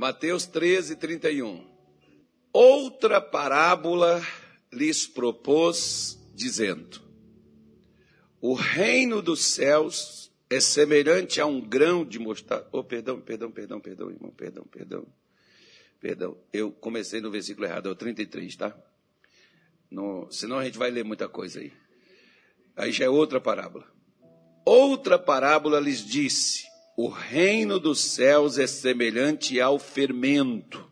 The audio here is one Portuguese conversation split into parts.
Mateus 13, 31. Outra parábola lhes propôs, dizendo: O reino dos céus é semelhante a um grão de mostarda. Oh, perdão, perdão, perdão, perdão, irmão, perdão, perdão. Perdão, eu comecei no versículo errado, é o 33, tá? No, senão a gente vai ler muita coisa aí. Aí já é outra parábola. Outra parábola lhes disse: O reino dos céus é semelhante ao fermento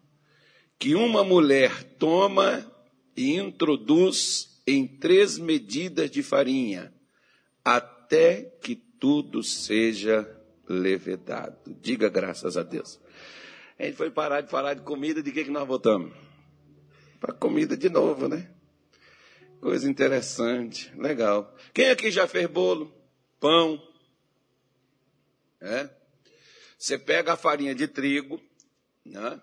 que uma mulher toma e introduz em três medidas de farinha, até que tudo seja levedado. Diga graças a Deus. A gente foi parar de falar de comida, de que, que nós voltamos? Para comida de novo, né? Coisa interessante, legal. Quem aqui já fez bolo? Pão? É? Você pega a farinha de trigo, né?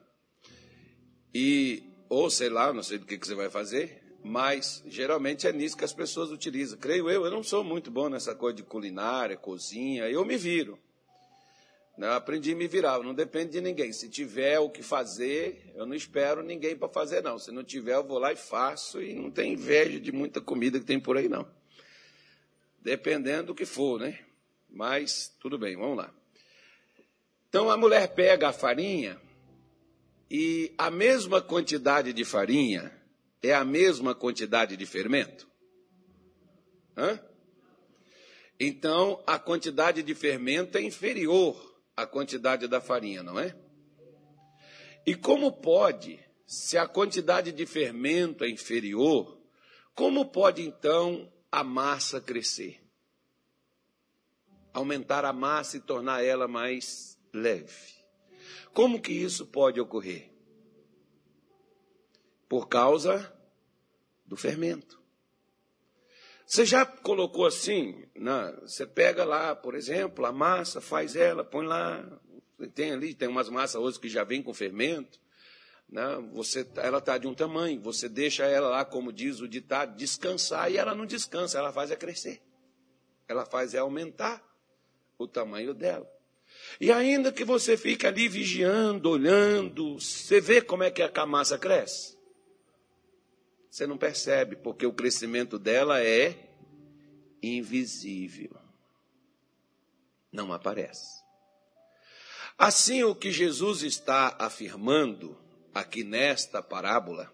E, ou sei lá, não sei do que, que você vai fazer, mas geralmente é nisso que as pessoas utilizam. Creio eu, eu não sou muito bom nessa coisa de culinária, cozinha, eu me viro. Eu aprendi a me virar, não depende de ninguém. Se tiver o que fazer, eu não espero ninguém para fazer, não. Se não tiver, eu vou lá e faço, e não tem inveja de muita comida que tem por aí, não. Dependendo do que for, né? Mas, tudo bem, vamos lá. Então a mulher pega a farinha e a mesma quantidade de farinha é a mesma quantidade de fermento? Hã? Então, a quantidade de fermento é inferior à quantidade da farinha, não é? E como pode, se a quantidade de fermento é inferior, como pode então a massa crescer? Aumentar a massa e tornar ela mais leve. Como que isso pode ocorrer? Por causa do fermento. Você já colocou assim, né? você pega lá, por exemplo, a massa, faz ela, põe lá, tem ali, tem umas massas hoje que já vem com fermento, né? você, ela está de um tamanho, você deixa ela lá, como diz o ditado, descansar, e ela não descansa, ela faz é crescer. Ela faz é aumentar o tamanho dela. E ainda que você fique ali vigiando, olhando, você vê como é que a massa cresce? Você não percebe, porque o crescimento dela é invisível. Não aparece. Assim, o que Jesus está afirmando aqui nesta parábola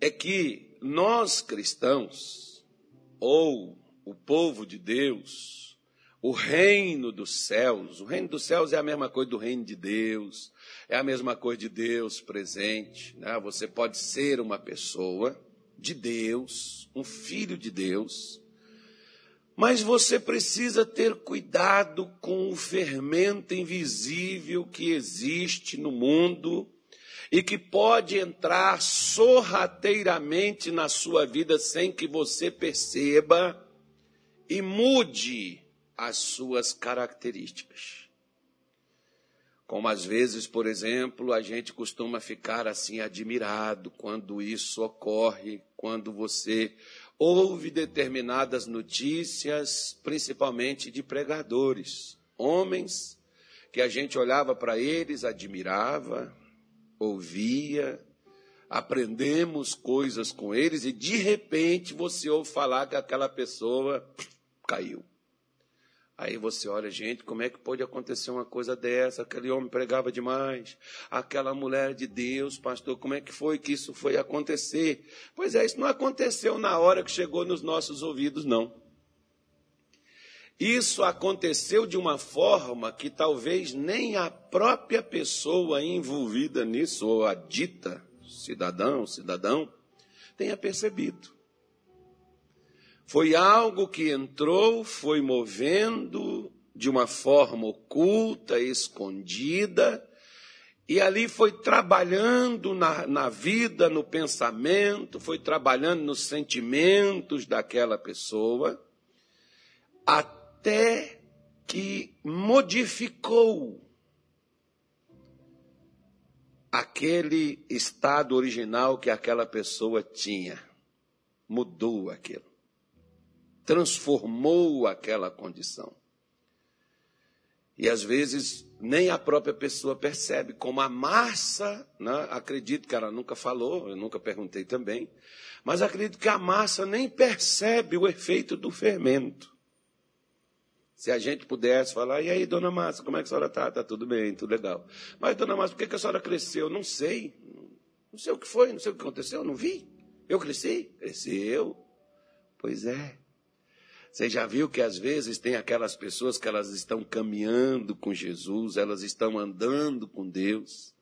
é que nós cristãos, ou o povo de Deus, o reino dos céus. O reino dos céus é a mesma coisa do reino de Deus, é a mesma coisa de Deus presente. Né? Você pode ser uma pessoa de Deus, um filho de Deus, mas você precisa ter cuidado com o fermento invisível que existe no mundo e que pode entrar sorrateiramente na sua vida sem que você perceba e mude as suas características. Como às vezes, por exemplo, a gente costuma ficar assim admirado quando isso ocorre, quando você ouve determinadas notícias, principalmente de pregadores, homens que a gente olhava para eles, admirava, ouvia, aprendemos coisas com eles e de repente você ouve falar que aquela pessoa caiu. Aí você olha, gente, como é que pode acontecer uma coisa dessa? Aquele homem pregava demais, aquela mulher de Deus, pastor, como é que foi que isso foi acontecer? Pois é, isso não aconteceu na hora que chegou nos nossos ouvidos, não. Isso aconteceu de uma forma que talvez nem a própria pessoa envolvida nisso, ou a dita cidadão, cidadão, tenha percebido. Foi algo que entrou, foi movendo de uma forma oculta, escondida, e ali foi trabalhando na, na vida, no pensamento, foi trabalhando nos sentimentos daquela pessoa, até que modificou aquele estado original que aquela pessoa tinha. Mudou aquilo transformou aquela condição. E às vezes nem a própria pessoa percebe, como a massa, né? acredito que ela nunca falou, eu nunca perguntei também, mas acredito que a massa nem percebe o efeito do fermento. Se a gente pudesse falar, e aí, dona Massa, como é que a senhora está? Está tudo bem, tudo legal. Mas, dona Massa, por que, que a senhora cresceu? Não sei. Não sei o que foi, não sei o que aconteceu, não vi. Eu cresci? Cresceu. Pois é. Você já viu que às vezes tem aquelas pessoas que elas estão caminhando com Jesus, elas estão andando com Deus,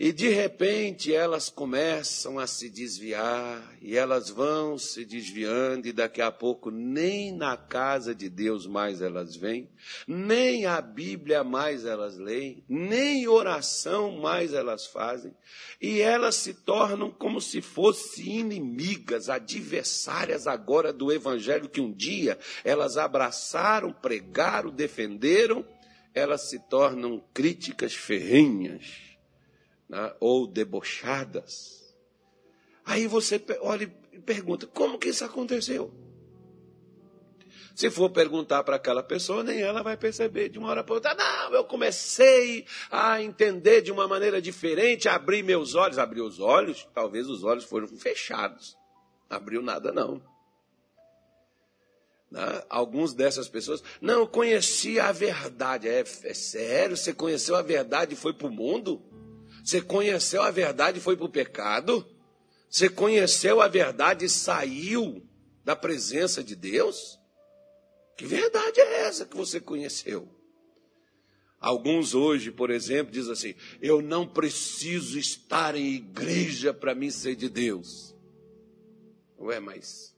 e de repente elas começam a se desviar, e elas vão se desviando, e daqui a pouco nem na casa de Deus mais elas vêm, nem a Bíblia mais elas leem, nem oração mais elas fazem, e elas se tornam como se fossem inimigas, adversárias agora do Evangelho que um dia elas abraçaram, pregaram, defenderam, elas se tornam críticas ferrenhas né, ou debochadas. Aí você olha e pergunta: como que isso aconteceu? Se for perguntar para aquela pessoa, nem ela vai perceber de uma hora para outra. Não, eu comecei a entender de uma maneira diferente, a abrir meus olhos. Abrir os olhos, talvez os olhos foram fechados. Abriu nada, não. Né? Alguns dessas pessoas, não, eu conheci a verdade. É, é sério? Você conheceu a verdade e foi para o mundo? Você conheceu a verdade e foi para o pecado? Você conheceu a verdade e saiu da presença de Deus? Que verdade é essa que você conheceu? Alguns hoje, por exemplo, dizem assim: eu não preciso estar em igreja para mim ser de Deus. Ué, mas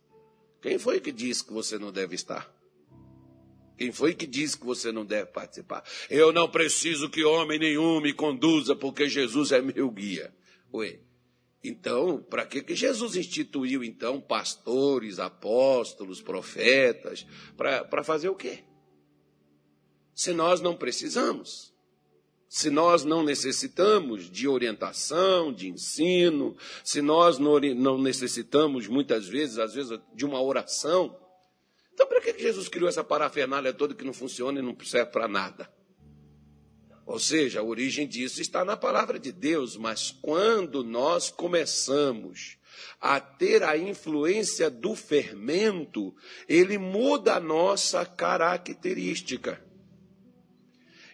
quem foi que disse que você não deve estar? Quem foi que disse que você não deve participar? Eu não preciso que homem nenhum me conduza, porque Jesus é meu guia. Ué, então, para que, que Jesus instituiu, então, pastores, apóstolos, profetas? Para fazer o quê? Se nós não precisamos. Se nós não necessitamos de orientação, de ensino, se nós não necessitamos, muitas vezes, às vezes, de uma oração, então, para que Jesus criou essa parafernália toda que não funciona e não serve para nada? Ou seja, a origem disso está na palavra de Deus, mas quando nós começamos a ter a influência do fermento, ele muda a nossa característica.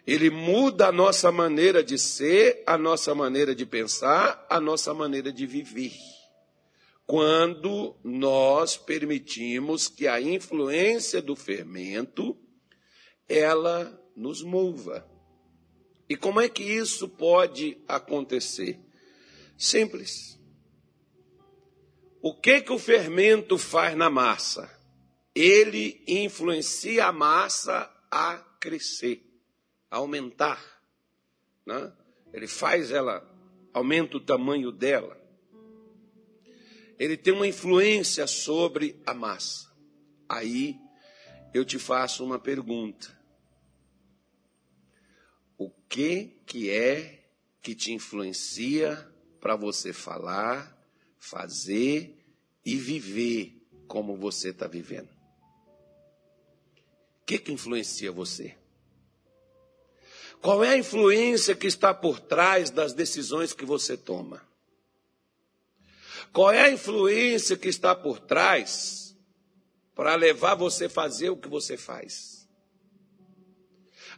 Ele muda a nossa maneira de ser, a nossa maneira de pensar, a nossa maneira de viver quando nós permitimos que a influência do fermento ela nos mova. E como é que isso pode acontecer? Simples. O que que o fermento faz na massa? Ele influencia a massa a crescer, a aumentar. Né? Ele faz ela, aumenta o tamanho dela ele tem uma influência sobre a massa. Aí eu te faço uma pergunta. O que que é que te influencia para você falar, fazer e viver como você está vivendo? O que que influencia você? Qual é a influência que está por trás das decisões que você toma? Qual é a influência que está por trás para levar você a fazer o que você faz?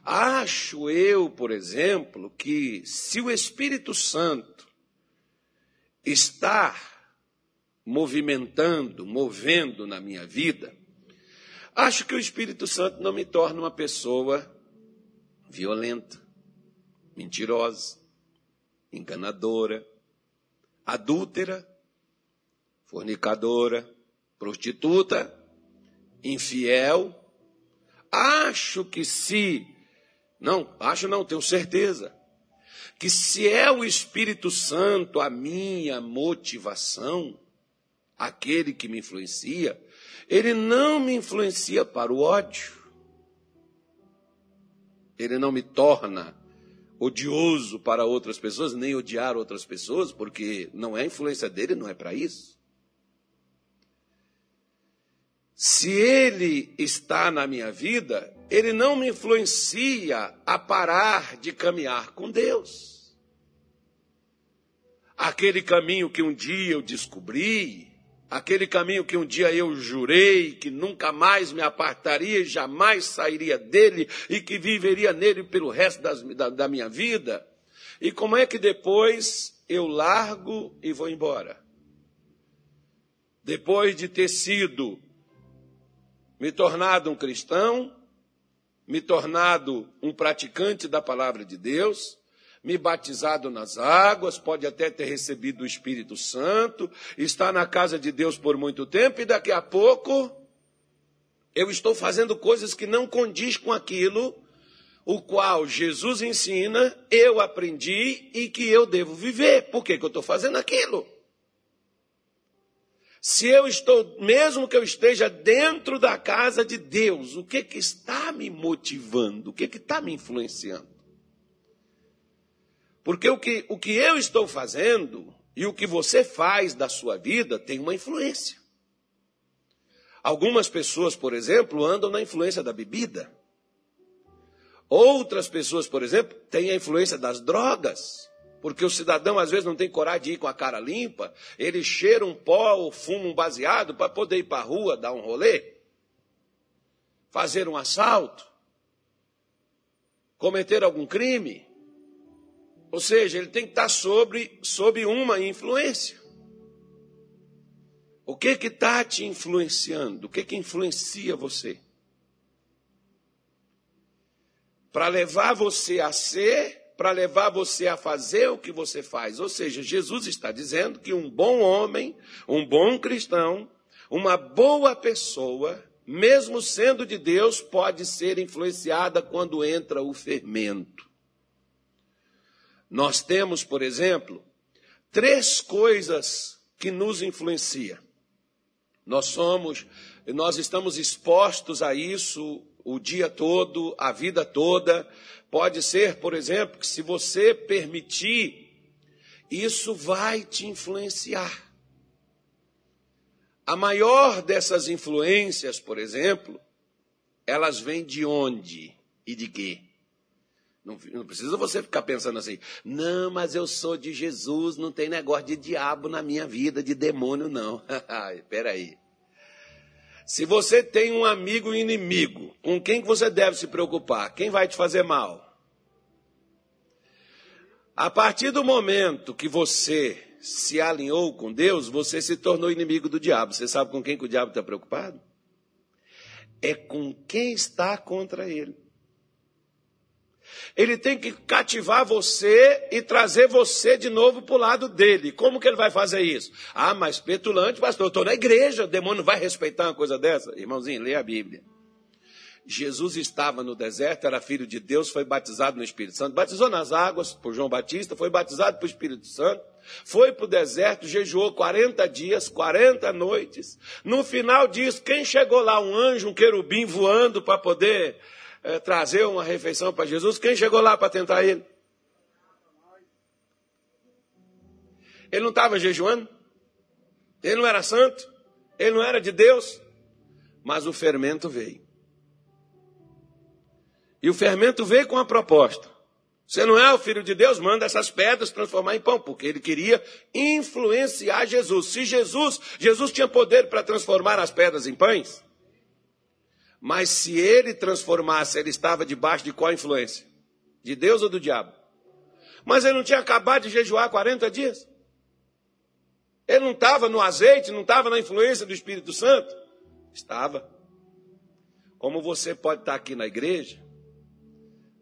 Acho eu, por exemplo, que se o Espírito Santo está movimentando, movendo na minha vida, acho que o Espírito Santo não me torna uma pessoa violenta, mentirosa, enganadora, adúltera fornicadora, prostituta, infiel. Acho que se, não, acho não, tenho certeza, que se é o Espírito Santo a minha motivação, aquele que me influencia, ele não me influencia para o ódio. Ele não me torna odioso para outras pessoas, nem odiar outras pessoas, porque não é a influência dele, não é para isso. Se ele está na minha vida, ele não me influencia a parar de caminhar com Deus. Aquele caminho que um dia eu descobri, aquele caminho que um dia eu jurei que nunca mais me apartaria jamais sairia dele e que viveria nele pelo resto das, da, da minha vida. E como é que depois eu largo e vou embora? Depois de ter sido me tornado um cristão, me tornado um praticante da palavra de Deus, me batizado nas águas, pode até ter recebido o Espírito Santo, está na casa de Deus por muito tempo e daqui a pouco eu estou fazendo coisas que não condiz com aquilo o qual Jesus ensina, eu aprendi e que eu devo viver. Por que, que eu estou fazendo aquilo? Se eu estou, mesmo que eu esteja dentro da casa de Deus, o que, que está me motivando? O que, que está me influenciando? Porque o que, o que eu estou fazendo e o que você faz da sua vida tem uma influência. Algumas pessoas, por exemplo, andam na influência da bebida. Outras pessoas, por exemplo, têm a influência das drogas. Porque o cidadão às vezes não tem coragem de ir com a cara limpa, ele cheira um pó ou fuma um baseado para poder ir para a rua dar um rolê, fazer um assalto, cometer algum crime. Ou seja, ele tem que estar sobre, sob uma influência. O que que está te influenciando? O que que influencia você? para levar você a ser, para levar você a fazer o que você faz. Ou seja, Jesus está dizendo que um bom homem, um bom cristão, uma boa pessoa, mesmo sendo de Deus, pode ser influenciada quando entra o fermento. Nós temos, por exemplo, três coisas que nos influenciam. Nós somos, nós estamos expostos a isso o dia todo, a vida toda. Pode ser, por exemplo, que se você permitir, isso vai te influenciar. A maior dessas influências, por exemplo, elas vêm de onde e de quê? Não, não, precisa você ficar pensando assim, não, mas eu sou de Jesus, não tem negócio de diabo na minha vida, de demônio, não. Espera aí. Se você tem um amigo inimigo, com quem você deve se preocupar? Quem vai te fazer mal? A partir do momento que você se alinhou com Deus, você se tornou inimigo do diabo. Você sabe com quem que o diabo está preocupado? É com quem está contra ele. Ele tem que cativar você e trazer você de novo para o lado dele. Como que ele vai fazer isso? Ah, mas petulante, pastor, eu estou na igreja, o demônio vai respeitar uma coisa dessa? Irmãozinho, lê a Bíblia. Jesus estava no deserto, era filho de Deus, foi batizado no Espírito Santo, batizou nas águas por João Batista, foi batizado pelo Espírito Santo, foi para o deserto, jejuou 40 dias, 40 noites. No final disso, quem chegou lá? Um anjo, um querubim voando para poder é, trazer uma refeição para Jesus, quem chegou lá para tentar ele? Ele não estava jejuando? Ele não era santo? Ele não era de Deus? Mas o fermento veio. E o fermento veio com a proposta. Você não é o filho de Deus? Manda essas pedras transformar em pão, porque ele queria influenciar Jesus. Se Jesus, Jesus tinha poder para transformar as pedras em pães, mas se ele transformasse, ele estava debaixo de qual influência? De Deus ou do diabo? Mas ele não tinha acabado de jejuar 40 dias? Ele não estava no azeite, não estava na influência do Espírito Santo? Estava. Como você pode estar aqui na igreja,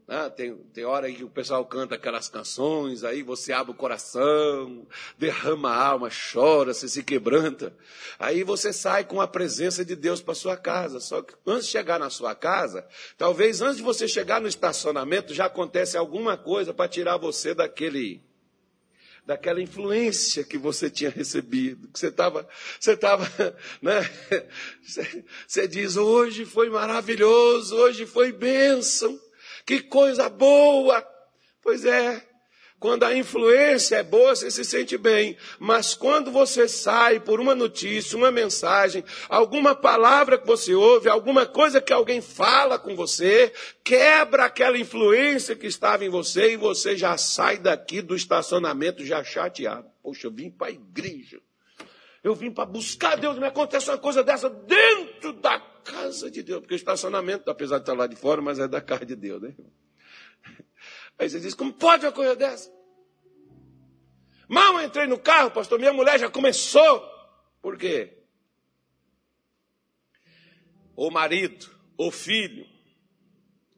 né? Tem, tem hora que o pessoal canta aquelas canções, aí você abre o coração, derrama a alma, chora, você se quebranta. Aí você sai com a presença de Deus para sua casa. Só que antes de chegar na sua casa, talvez antes de você chegar no estacionamento, já acontece alguma coisa para tirar você daquele daquela influência que você tinha recebido, que você estava, você estava, né? Você diz, hoje foi maravilhoso, hoje foi bênção. Que coisa boa! Pois é, Quando a influência é boa, você se sente bem. Mas quando você sai por uma notícia, uma mensagem, alguma palavra que você ouve, alguma coisa que alguém fala com você, quebra aquela influência que estava em você e você já sai daqui do estacionamento já chateado. Poxa, eu vim para a igreja. Eu vim para buscar Deus, me acontece uma coisa dessa dentro da casa de Deus. Porque o estacionamento, apesar de estar lá de fora, mas é da casa de Deus, né? Aí você diz, como pode uma coisa dessa? Mal entrei no carro, pastor, minha mulher já começou. Por quê? Ou marido, ou filho,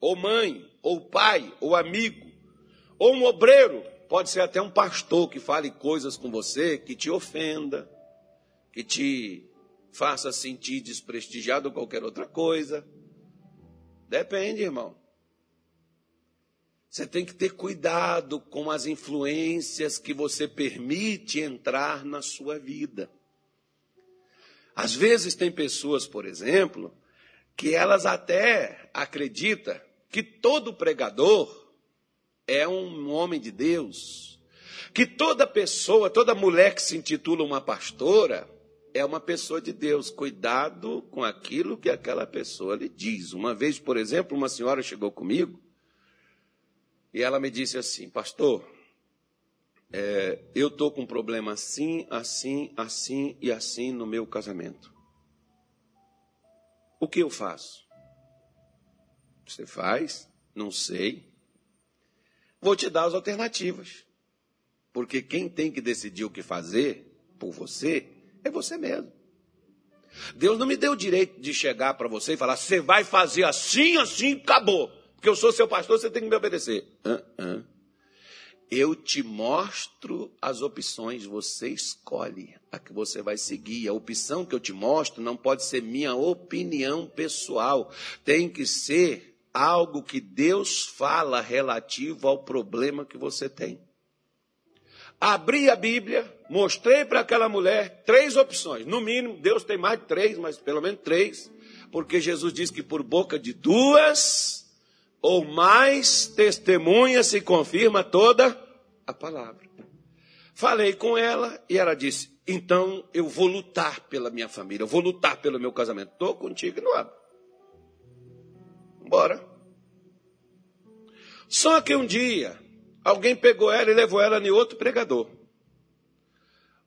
ou mãe, ou pai, ou amigo, ou um obreiro, pode ser até um pastor que fale coisas com você que te ofenda, que te faça sentir desprestigiado ou qualquer outra coisa. Depende, irmão. Você tem que ter cuidado com as influências que você permite entrar na sua vida. Às vezes tem pessoas, por exemplo, que elas até acreditam que todo pregador é um homem de Deus, que toda pessoa, toda mulher que se intitula uma pastora é uma pessoa de Deus. Cuidado com aquilo que aquela pessoa lhe diz. Uma vez, por exemplo, uma senhora chegou comigo e ela me disse assim, pastor, é, eu estou com um problema assim, assim, assim e assim no meu casamento. O que eu faço? Você faz? Não sei. Vou te dar as alternativas. Porque quem tem que decidir o que fazer por você é você mesmo. Deus não me deu o direito de chegar para você e falar: você vai fazer assim, assim, acabou. Porque eu sou seu pastor, você tem que me obedecer. Uh -uh. Eu te mostro as opções, você escolhe a que você vai seguir. A opção que eu te mostro não pode ser minha opinião pessoal, tem que ser algo que Deus fala relativo ao problema que você tem. Abri a Bíblia, mostrei para aquela mulher três opções. No mínimo, Deus tem mais de três, mas pelo menos três. Porque Jesus diz que por boca de duas ou mais testemunhas se confirma toda a palavra. Falei com ela e ela disse: então eu vou lutar pela minha família, eu vou lutar pelo meu casamento. Estou contigo não abro. Bora. Só que um dia, alguém pegou ela e levou ela em outro pregador.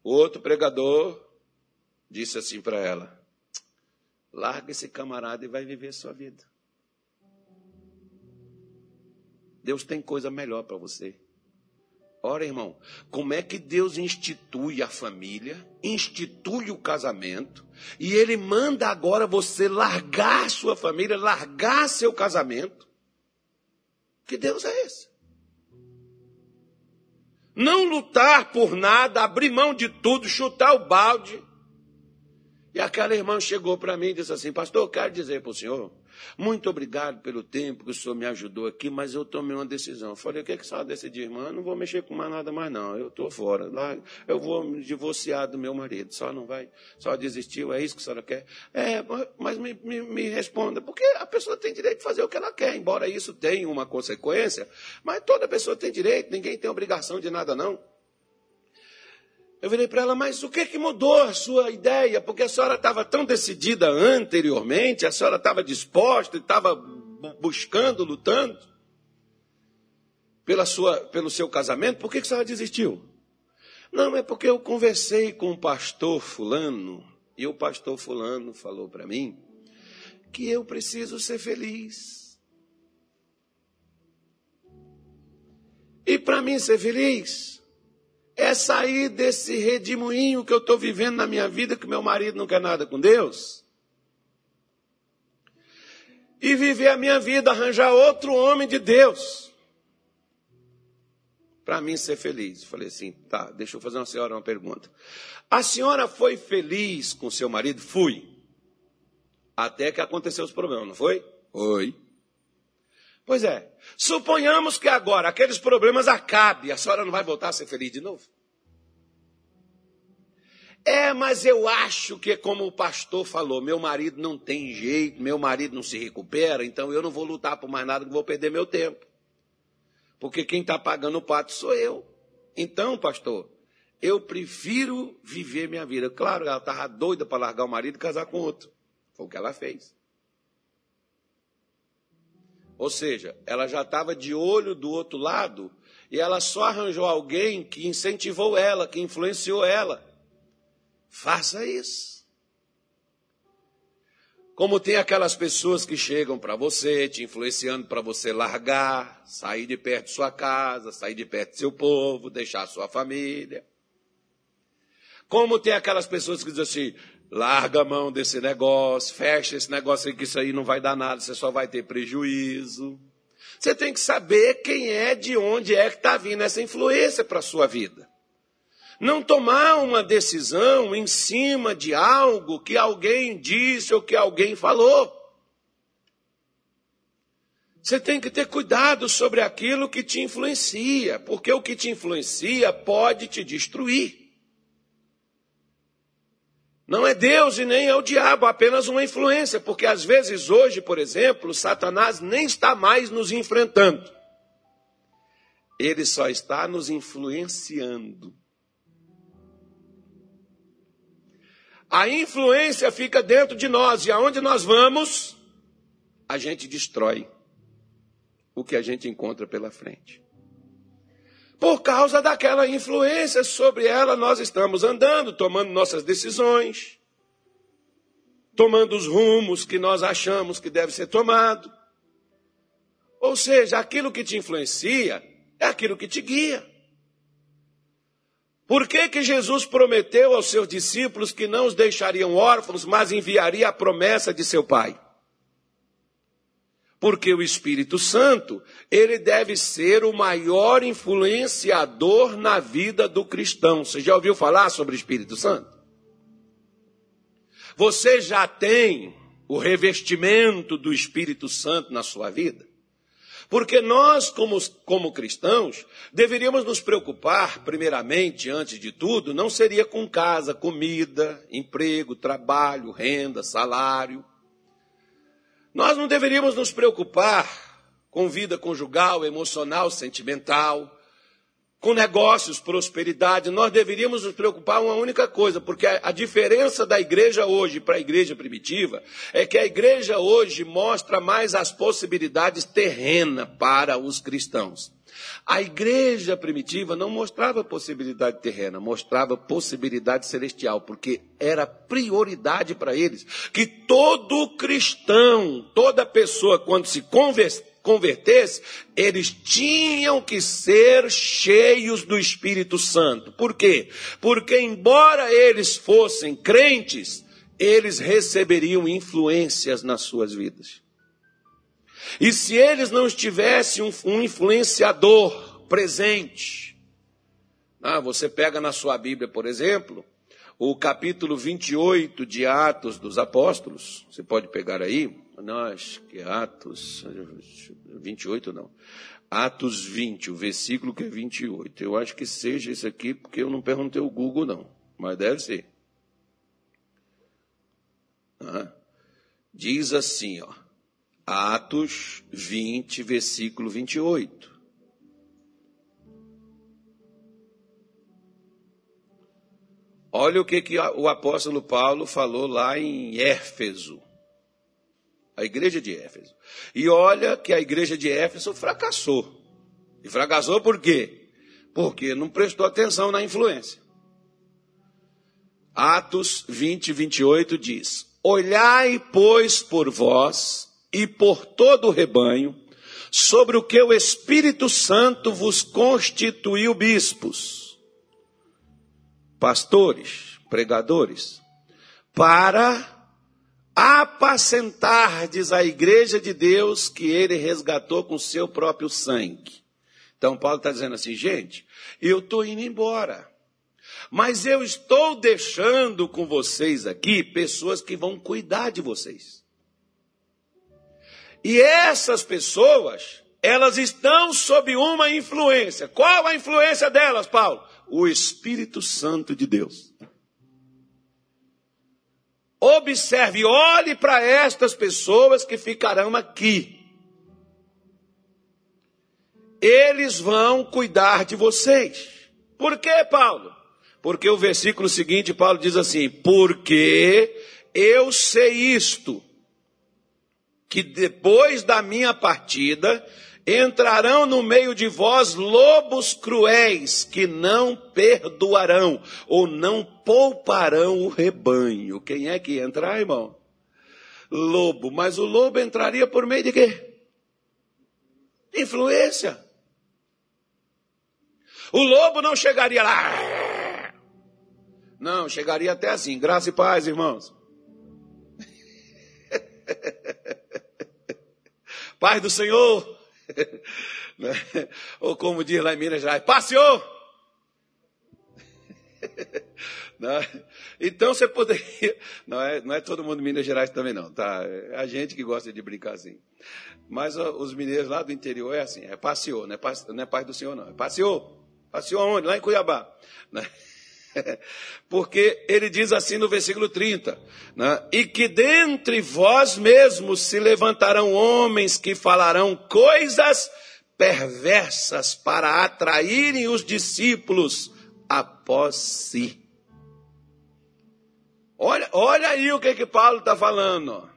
O outro pregador disse assim para ela: larga esse camarada e vai viver sua vida. Deus tem coisa melhor para você. Ora, irmão, como é que Deus institui a família, institui o casamento, e Ele manda agora você largar sua família, largar seu casamento? Que Deus é esse? Não lutar por nada, abrir mão de tudo, chutar o balde. E aquela irmã chegou para mim e disse assim: Pastor, eu quero dizer para o senhor muito obrigado pelo tempo que o senhor me ajudou aqui, mas eu tomei uma decisão. Eu falei, o que, é que você decidir, irmã? Eu não vou mexer com mais nada mais, não. Eu estou fora. Lá, eu vou me divorciar do meu marido. Só não vai, só desistiu, é isso que a senhora quer? É, mas me, me, me responda, porque a pessoa tem direito de fazer o que ela quer, embora isso tenha uma consequência, mas toda pessoa tem direito, ninguém tem obrigação de nada, não. Eu virei para ela, mas o que, que mudou a sua ideia? Porque a senhora estava tão decidida anteriormente, a senhora estava disposta e estava buscando, lutando pela sua, pelo seu casamento, por que, que a senhora desistiu? Não, é porque eu conversei com o pastor fulano, e o pastor fulano falou para mim que eu preciso ser feliz. E para mim ser feliz, é sair desse redemoinho que eu estou vivendo na minha vida, que meu marido não quer nada com Deus. E viver a minha vida, arranjar outro homem de Deus. Para mim ser feliz. Falei assim, tá, deixa eu fazer uma senhora uma pergunta. A senhora foi feliz com seu marido? Fui. Até que aconteceu os problemas, não foi? Foi. Pois é. Suponhamos que agora aqueles problemas acabem, a senhora não vai voltar a ser feliz de novo? É, mas eu acho que, como o pastor falou, meu marido não tem jeito, meu marido não se recupera, então eu não vou lutar por mais nada, que vou perder meu tempo. porque quem está pagando o pato sou eu. Então, pastor, eu prefiro viver minha vida. Claro, ela estava doida para largar o marido e casar com outro. Foi o que ela fez. Ou seja, ela já estava de olho do outro lado e ela só arranjou alguém que incentivou ela, que influenciou ela. Faça isso. Como tem aquelas pessoas que chegam para você, te influenciando para você largar, sair de perto de sua casa, sair de perto do seu povo, deixar sua família. Como tem aquelas pessoas que dizem assim: larga a mão desse negócio, fecha esse negócio aí, que isso aí não vai dar nada, você só vai ter prejuízo. Você tem que saber quem é, de onde é que está vindo essa influência para a sua vida. Não tomar uma decisão em cima de algo que alguém disse ou que alguém falou. Você tem que ter cuidado sobre aquilo que te influencia, porque o que te influencia pode te destruir. Não é Deus e nem é o diabo, apenas uma influência, porque às vezes hoje, por exemplo, Satanás nem está mais nos enfrentando. Ele só está nos influenciando. A influência fica dentro de nós e aonde nós vamos, a gente destrói o que a gente encontra pela frente. Por causa daquela influência sobre ela, nós estamos andando, tomando nossas decisões, tomando os rumos que nós achamos que deve ser tomado. Ou seja, aquilo que te influencia é aquilo que te guia. Por que, que Jesus prometeu aos seus discípulos que não os deixariam órfãos, mas enviaria a promessa de seu Pai? Porque o Espírito Santo, ele deve ser o maior influenciador na vida do cristão. Você já ouviu falar sobre o Espírito Santo? Você já tem o revestimento do Espírito Santo na sua vida? Porque nós, como, como cristãos, deveríamos nos preocupar, primeiramente, antes de tudo, não seria com casa, comida, emprego, trabalho, renda, salário. Nós não deveríamos nos preocupar com vida conjugal, emocional, sentimental com negócios, prosperidade, nós deveríamos nos preocupar uma única coisa, porque a, diferença da igreja hoje para a igreja primitiva é que a igreja hoje mostra mais as possibilidades terrenas para os cristãos. A igreja primitiva não mostrava possibilidade terrena, mostrava possibilidade celestial, porque era prioridade para eles que todo cristão, toda pessoa, quando se convertesse, eles tinham que ser cheios do Espírito Santo. Por quê? Porque, embora eles fossem crentes, eles receberiam influências nas suas vidas. E se eles não estivessem um, um influenciador presente, ah, você pega na sua Bíblia, por exemplo, o capítulo 28 de Atos dos Apóstolos, você pode pegar aí, nós, que é Atos 28 não. Atos 20, o versículo que é 28. Eu acho que seja esse aqui, porque eu não perguntei o Google, não. Mas deve ser. Diz assim, ó. Atos 20, versículo 28. Olha o que, que o apóstolo Paulo falou lá em Éfeso a igreja de Éfeso. E olha que a igreja de Éfeso fracassou. E fracassou por quê? Porque não prestou atenção na influência. Atos 20, 28 diz: Olhai, pois, por vós e por todo o rebanho, sobre o que o Espírito Santo vos constituiu bispos, pastores, pregadores, para apacentardes a igreja de Deus que ele resgatou com seu próprio sangue. Então Paulo está dizendo assim, gente, eu estou indo embora. Mas eu estou deixando com vocês aqui pessoas que vão cuidar de vocês. E essas pessoas, elas estão sob uma influência. Qual a influência delas, Paulo? O Espírito Santo de Deus. Observe, olhe para estas pessoas que ficarão aqui. eles vão cuidar de vocês. Por quê, Paulo? Porque o versículo seguinte, Paulo diz assim: Porque eu sei isto, que depois da minha partida entrarão no meio de vós lobos cruéis que não perdoarão ou não pouparão o rebanho. Quem é que ia entrar, irmão? Lobo. Mas o lobo entraria por meio de quê? Influência. O lobo não chegaria lá. Não, chegaria até assim. Graça e paz, irmãos. Paz do Senhor. Né? Ou como diz lá em Minas Gerais, passeou! Né? Então você poderia. Não é, não é todo mundo Minas Gerais também, não, tá? É a gente que gosta de brincar assim. Mas os mineiros lá do interior é assim, é passeou, não é, não é paz do Senhor, não. É passeou. Passeou aonde? Lá em Cuiabá. Né? Porque ele diz assim no versículo 30, né? e que dentre vós mesmos se levantarão homens que falarão coisas perversas para atraírem os discípulos após si. Olha, olha aí o que, que Paulo está falando.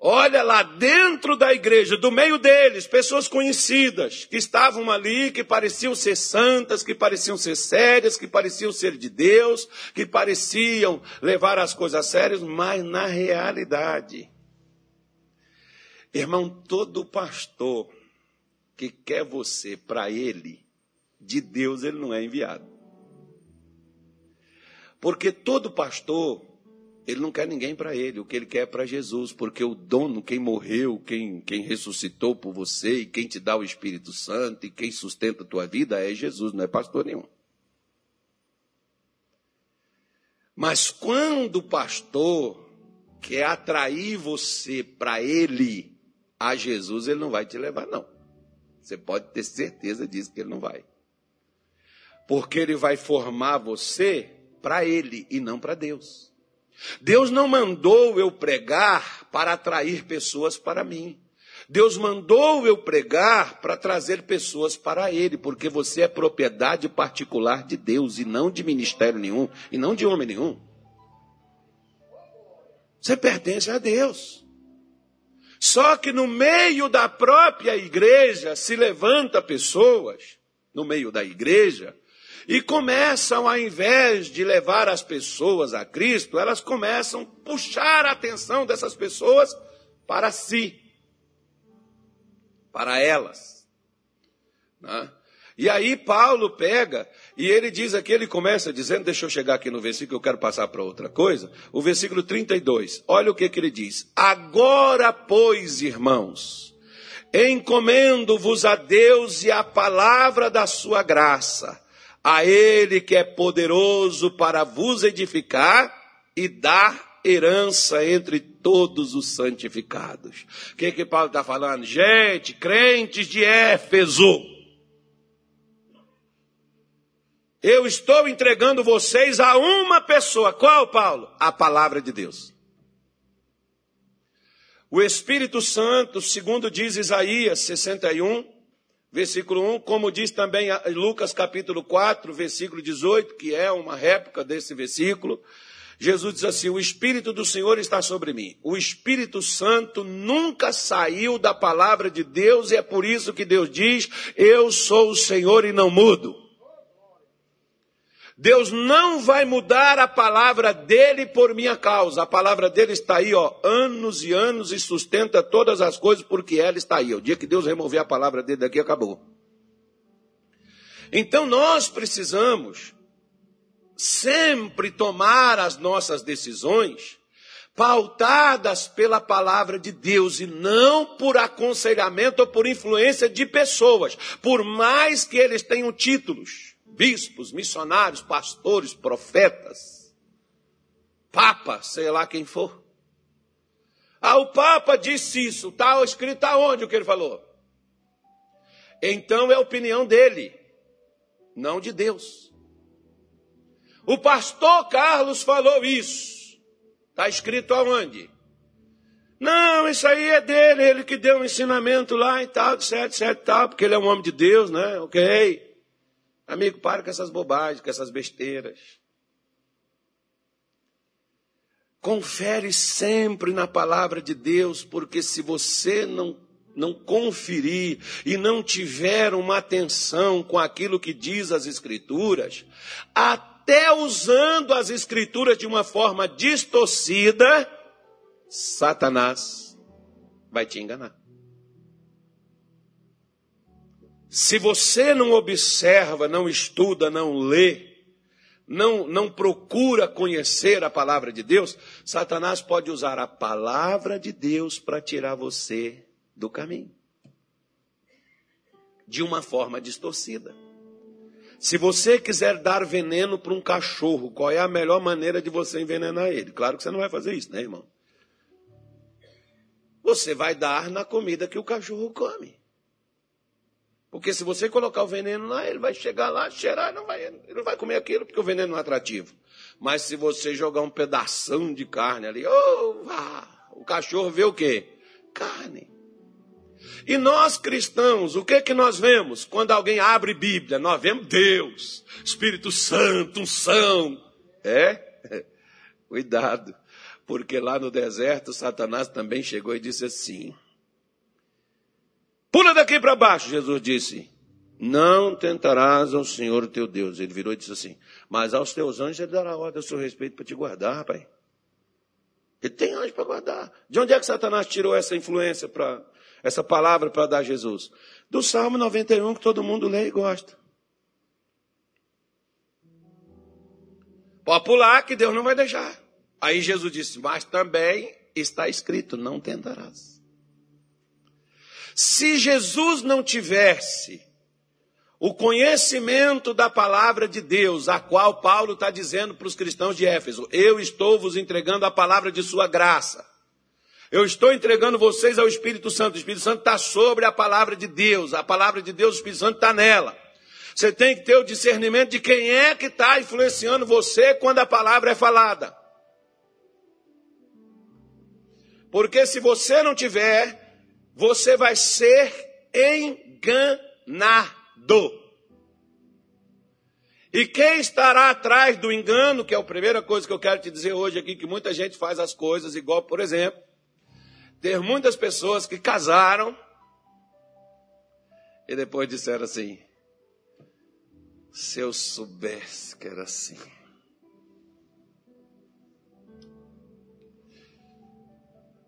Olha lá dentro da igreja, do meio deles, pessoas conhecidas, que estavam ali, que pareciam ser santas, que pareciam ser sérias, que pareciam ser de Deus, que pareciam levar as coisas sérias, mas na realidade, irmão, todo pastor que quer você para ele, de Deus ele não é enviado. Porque todo pastor ele não quer ninguém para ele, o que ele quer é para Jesus, porque o dono, quem morreu, quem, quem ressuscitou por você, e quem te dá o Espírito Santo, e quem sustenta a tua vida é Jesus, não é pastor nenhum. Mas quando o pastor quer atrair você para ele, a Jesus, ele não vai te levar, não. Você pode ter certeza disso que ele não vai. Porque ele vai formar você para ele e não para Deus. Deus não mandou eu pregar para atrair pessoas para mim. Deus mandou eu pregar para trazer pessoas para Ele, porque você é propriedade particular de Deus e não de ministério nenhum, e não de homem nenhum. Você pertence a Deus. Só que no meio da própria igreja se levanta pessoas, no meio da igreja, e começam, ao invés de levar as pessoas a Cristo, elas começam a puxar a atenção dessas pessoas para si, para elas. Né? E aí Paulo pega e ele diz aqui, ele começa dizendo, deixa eu chegar aqui no versículo, eu quero passar para outra coisa, o versículo 32, olha o que, que ele diz. Agora, pois, irmãos, encomendo-vos a Deus e a palavra da sua graça, a Ele que é poderoso para vos edificar e dar herança entre todos os santificados. O que, que Paulo está falando? Gente, crentes de Éfeso, eu estou entregando vocês a uma pessoa. Qual, Paulo? A palavra de Deus. O Espírito Santo, segundo diz Isaías 61, versículo 1, como diz também Lucas capítulo 4, versículo 18, que é uma réplica desse versículo. Jesus diz assim: O Espírito do Senhor está sobre mim. O Espírito Santo nunca saiu da palavra de Deus e é por isso que Deus diz: Eu sou o Senhor e não mudo. Deus não vai mudar a palavra dele por minha causa. A palavra dele está aí, ó, anos e anos e sustenta todas as coisas porque ela está aí. O dia que Deus remover a palavra dele daqui, acabou. Então nós precisamos sempre tomar as nossas decisões pautadas pela palavra de Deus e não por aconselhamento ou por influência de pessoas, por mais que eles tenham títulos bispos, missionários, pastores, profetas, papa, sei lá quem for. Ah, o Papa disse isso, está escrito aonde o que ele falou? Então é a opinião dele, não de Deus. O pastor Carlos falou isso, está escrito aonde? Não, isso aí é dele, ele que deu um ensinamento lá e tal, etc, etc, tal, porque ele é um homem de Deus, né? Ok. Amigo, para com essas bobagens, com essas besteiras. Confere sempre na palavra de Deus, porque se você não, não conferir e não tiver uma atenção com aquilo que diz as Escrituras, até usando as Escrituras de uma forma distorcida, Satanás vai te enganar. Se você não observa, não estuda, não lê, não, não procura conhecer a palavra de Deus, Satanás pode usar a palavra de Deus para tirar você do caminho. De uma forma distorcida. Se você quiser dar veneno para um cachorro, qual é a melhor maneira de você envenenar ele? Claro que você não vai fazer isso, né, irmão? Você vai dar na comida que o cachorro come. Porque se você colocar o veneno lá, ele vai chegar lá, cheirar, não vai, ele não vai comer aquilo, porque o veneno não é atrativo. Mas se você jogar um pedação de carne ali, o cachorro vê o quê? Carne. E nós cristãos, o que que nós vemos? Quando alguém abre Bíblia, nós vemos Deus, Espírito Santo, unção. É? Cuidado, porque lá no deserto Satanás também chegou e disse assim: Pula daqui para baixo, Jesus disse. Não tentarás ao Senhor teu Deus. Ele virou e disse assim: Mas aos teus anjos ele dará ordem a seu respeito para te guardar, pai. Ele tem anjo para guardar. De onde é que Satanás tirou essa influência para essa palavra para dar a Jesus? Do Salmo 91 que todo mundo lê e gosta. Pode pular que Deus não vai deixar. Aí Jesus disse: Mas também está escrito: Não tentarás. Se Jesus não tivesse o conhecimento da palavra de Deus, a qual Paulo está dizendo para os cristãos de Éfeso: Eu estou vos entregando a palavra de sua graça. Eu estou entregando vocês ao Espírito Santo. O Espírito Santo está sobre a palavra de Deus. A palavra de Deus, o Espírito Santo está nela. Você tem que ter o discernimento de quem é que está influenciando você quando a palavra é falada. Porque se você não tiver você vai ser enganado. E quem estará atrás do engano, que é a primeira coisa que eu quero te dizer hoje aqui, que muita gente faz as coisas igual, por exemplo, ter muitas pessoas que casaram e depois disseram assim: se eu soubesse que era assim.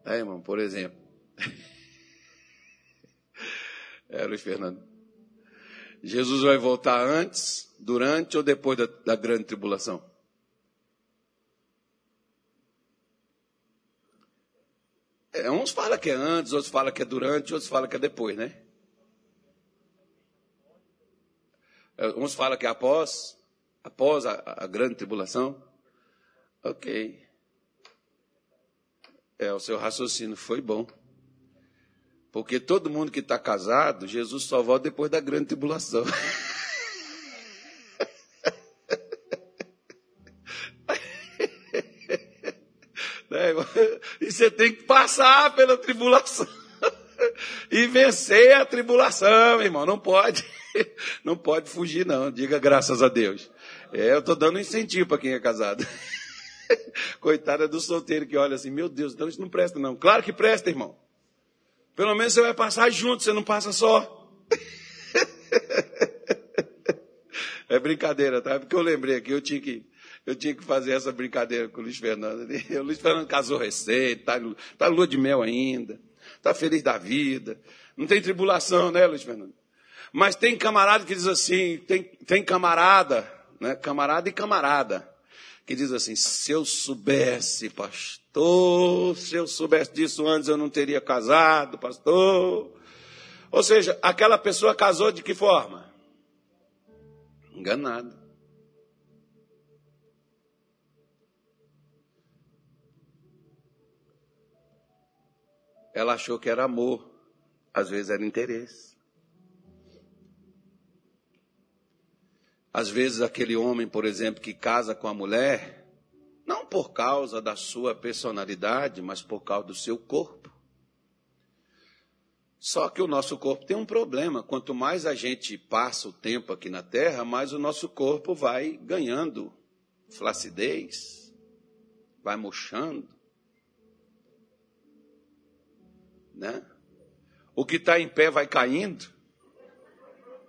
É, irmão, por exemplo. É, Luiz Fernando. Jesus vai voltar antes, durante ou depois da, da grande tribulação? É, uns falam que é antes, outros falam que é durante, outros falam que é depois, né? É, uns falam que é após, após a, a grande tribulação. Ok. É, o seu raciocínio foi bom. Porque todo mundo que está casado, Jesus só volta depois da grande tribulação. Né, e você tem que passar pela tribulação. E vencer a tribulação, irmão. Não pode, não pode fugir, não. Diga graças a Deus. É, eu estou dando incentivo para quem é casado. Coitada do solteiro que olha assim, meu Deus, então isso não presta, não. Claro que presta, irmão. Pelo menos você vai passar junto, você não passa só. É brincadeira, tá? Porque eu lembrei aqui, eu tinha que, eu tinha que fazer essa brincadeira com o Luiz Fernando. O Luiz Fernando casou recente, tá, tá lua de mel ainda, tá feliz da vida. Não tem tribulação, né, Luiz Fernando? Mas tem camarada que diz assim, tem, tem camarada, né? Camarada e camarada, que diz assim, se eu soubesse, pastor, pastor, se eu soubesse disso antes eu não teria casado, pastor. Ou seja, aquela pessoa casou de que forma? Enganado. Ela achou que era amor, às vezes era interesse. Às vezes aquele homem, por exemplo, que casa com a mulher, não por causa da sua personalidade, mas por causa do seu corpo. Só que o nosso corpo tem um problema. Quanto mais a gente passa o tempo aqui na Terra, mais o nosso corpo vai ganhando flacidez, vai murchando. Né? O que está em pé vai caindo.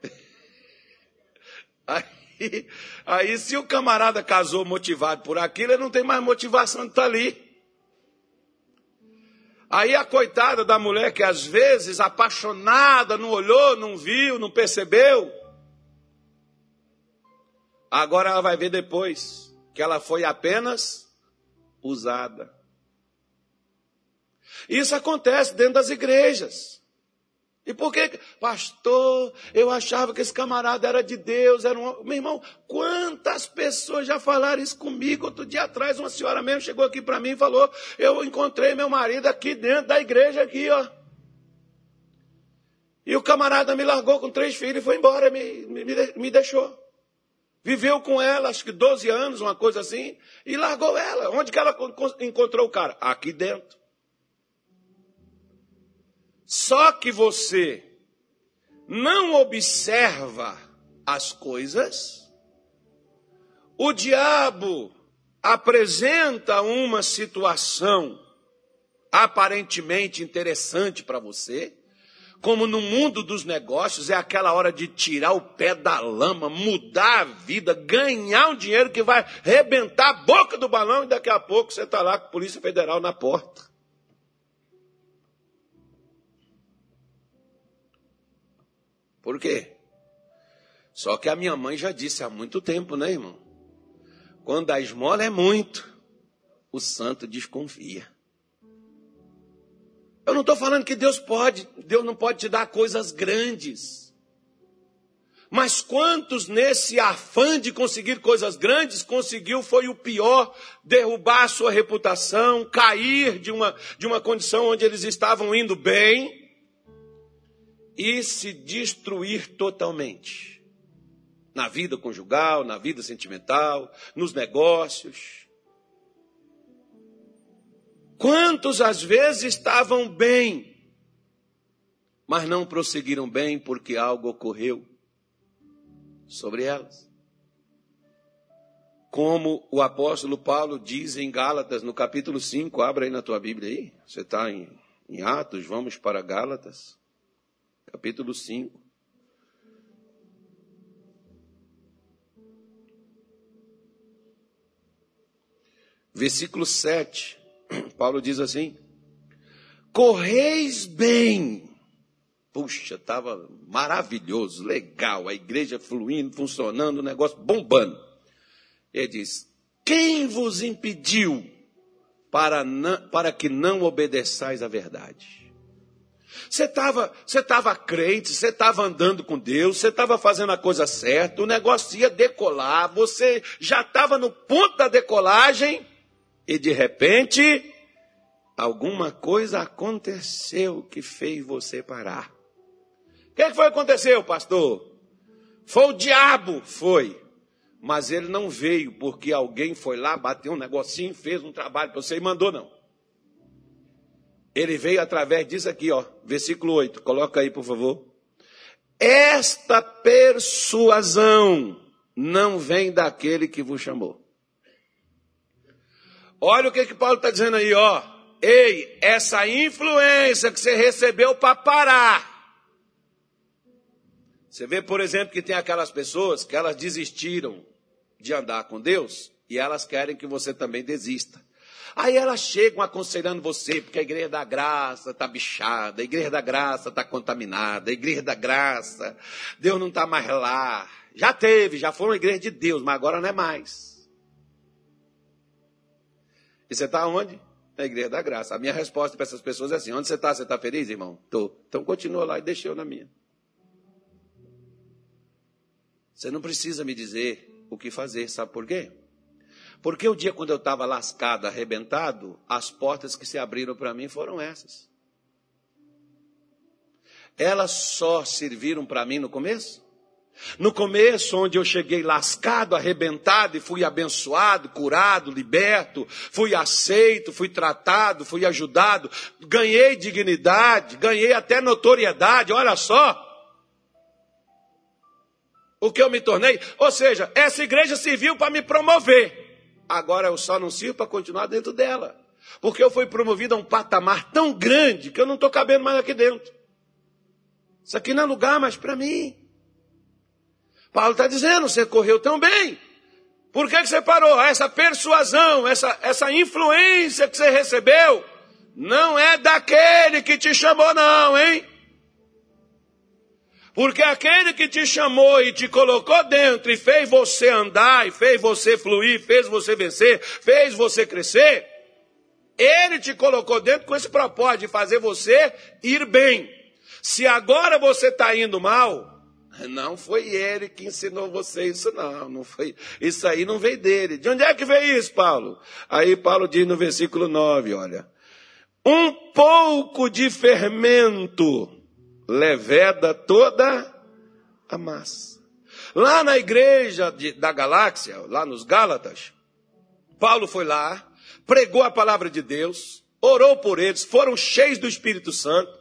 Aí, aí, se o camarada casou motivado por aquilo, ele não tem mais motivação de estar tá ali. Aí a coitada da mulher que às vezes apaixonada, não olhou, não viu, não percebeu. Agora ela vai ver depois que ela foi apenas usada. Isso acontece dentro das igrejas. E por que, pastor, eu achava que esse camarada era de Deus, era um. Meu irmão, quantas pessoas já falaram isso comigo? Outro dia atrás, uma senhora mesmo chegou aqui para mim e falou: Eu encontrei meu marido aqui dentro da igreja, aqui, ó. E o camarada me largou com três filhos e foi embora, me, me, me deixou. Viveu com ela, acho que 12 anos, uma coisa assim, e largou ela. Onde que ela encontrou o cara? Aqui dentro. Só que você não observa as coisas, o diabo apresenta uma situação aparentemente interessante para você, como no mundo dos negócios é aquela hora de tirar o pé da lama, mudar a vida, ganhar um dinheiro que vai rebentar a boca do balão e daqui a pouco você está lá com a Polícia Federal na porta. Por quê? Só que a minha mãe já disse há muito tempo, né, irmão? Quando a esmola é muito, o santo desconfia. Eu não estou falando que Deus pode, Deus não pode te dar coisas grandes. Mas quantos nesse afã de conseguir coisas grandes conseguiu foi o pior, derrubar a sua reputação, cair de uma, de uma condição onde eles estavam indo bem e se destruir totalmente. Na vida conjugal, na vida sentimental, nos negócios. Quantos às vezes estavam bem, mas não prosseguiram bem porque algo ocorreu sobre elas? Como o apóstolo Paulo diz em Gálatas, no capítulo 5, abra aí na tua Bíblia aí, você está em, em Atos, vamos para Gálatas capítulo 5. Versículo 7, Paulo diz assim: Correis bem. Puxa, estava maravilhoso, legal, a igreja fluindo, funcionando, o negócio bombando. Ele diz: Quem vos impediu para, não, para que não obedeçais à verdade? Você estava você tava crente, você estava andando com Deus, você estava fazendo a coisa certa, o negócio ia decolar, você já estava no ponto da decolagem e de repente alguma coisa aconteceu que fez você parar. O que, é que foi que aconteceu, pastor? Foi o diabo, foi. Mas ele não veio porque alguém foi lá, bateu um negocinho, fez um trabalho para você e mandou, não. Ele veio através disso aqui, ó, versículo 8. Coloca aí, por favor. Esta persuasão não vem daquele que vos chamou. Olha o que, que Paulo está dizendo aí, ó. Ei, essa influência que você recebeu para parar. Você vê, por exemplo, que tem aquelas pessoas que elas desistiram de andar com Deus e elas querem que você também desista. Aí elas chegam aconselhando você, porque a igreja da graça está bichada, a igreja da graça está contaminada, a igreja da graça, Deus não está mais lá. Já teve, já foi uma igreja de Deus, mas agora não é mais. E você está onde? Na igreja da graça. A minha resposta para essas pessoas é assim: onde você está? Você está feliz, irmão? Estou. Então continua lá e deixa eu na minha. Você não precisa me dizer o que fazer, sabe por quê? Porque o dia quando eu estava lascado, arrebentado, as portas que se abriram para mim foram essas. Elas só serviram para mim no começo? No começo, onde eu cheguei lascado, arrebentado e fui abençoado, curado, liberto, fui aceito, fui tratado, fui ajudado, ganhei dignidade, ganhei até notoriedade, olha só. O que eu me tornei, ou seja, essa igreja serviu para me promover. Agora eu só não sirvo para continuar dentro dela. Porque eu fui promovido a um patamar tão grande que eu não estou cabendo mais aqui dentro. Isso aqui não é lugar mais para mim. Paulo está dizendo, você correu tão bem. Por que, que você parou? Essa persuasão, essa, essa influência que você recebeu, não é daquele que te chamou, não, hein? Porque aquele que te chamou e te colocou dentro e fez você andar, e fez você fluir, fez você vencer, fez você crescer, ele te colocou dentro com esse propósito de fazer você ir bem. Se agora você está indo mal, não foi ele que ensinou você isso, não. não foi, isso aí não veio dele. De onde é que veio isso, Paulo? Aí Paulo diz no versículo 9, olha. Um pouco de fermento leveda toda a massa. Lá na igreja de, da galáxia, lá nos Gálatas, Paulo foi lá, pregou a palavra de Deus, orou por eles, foram cheios do Espírito Santo.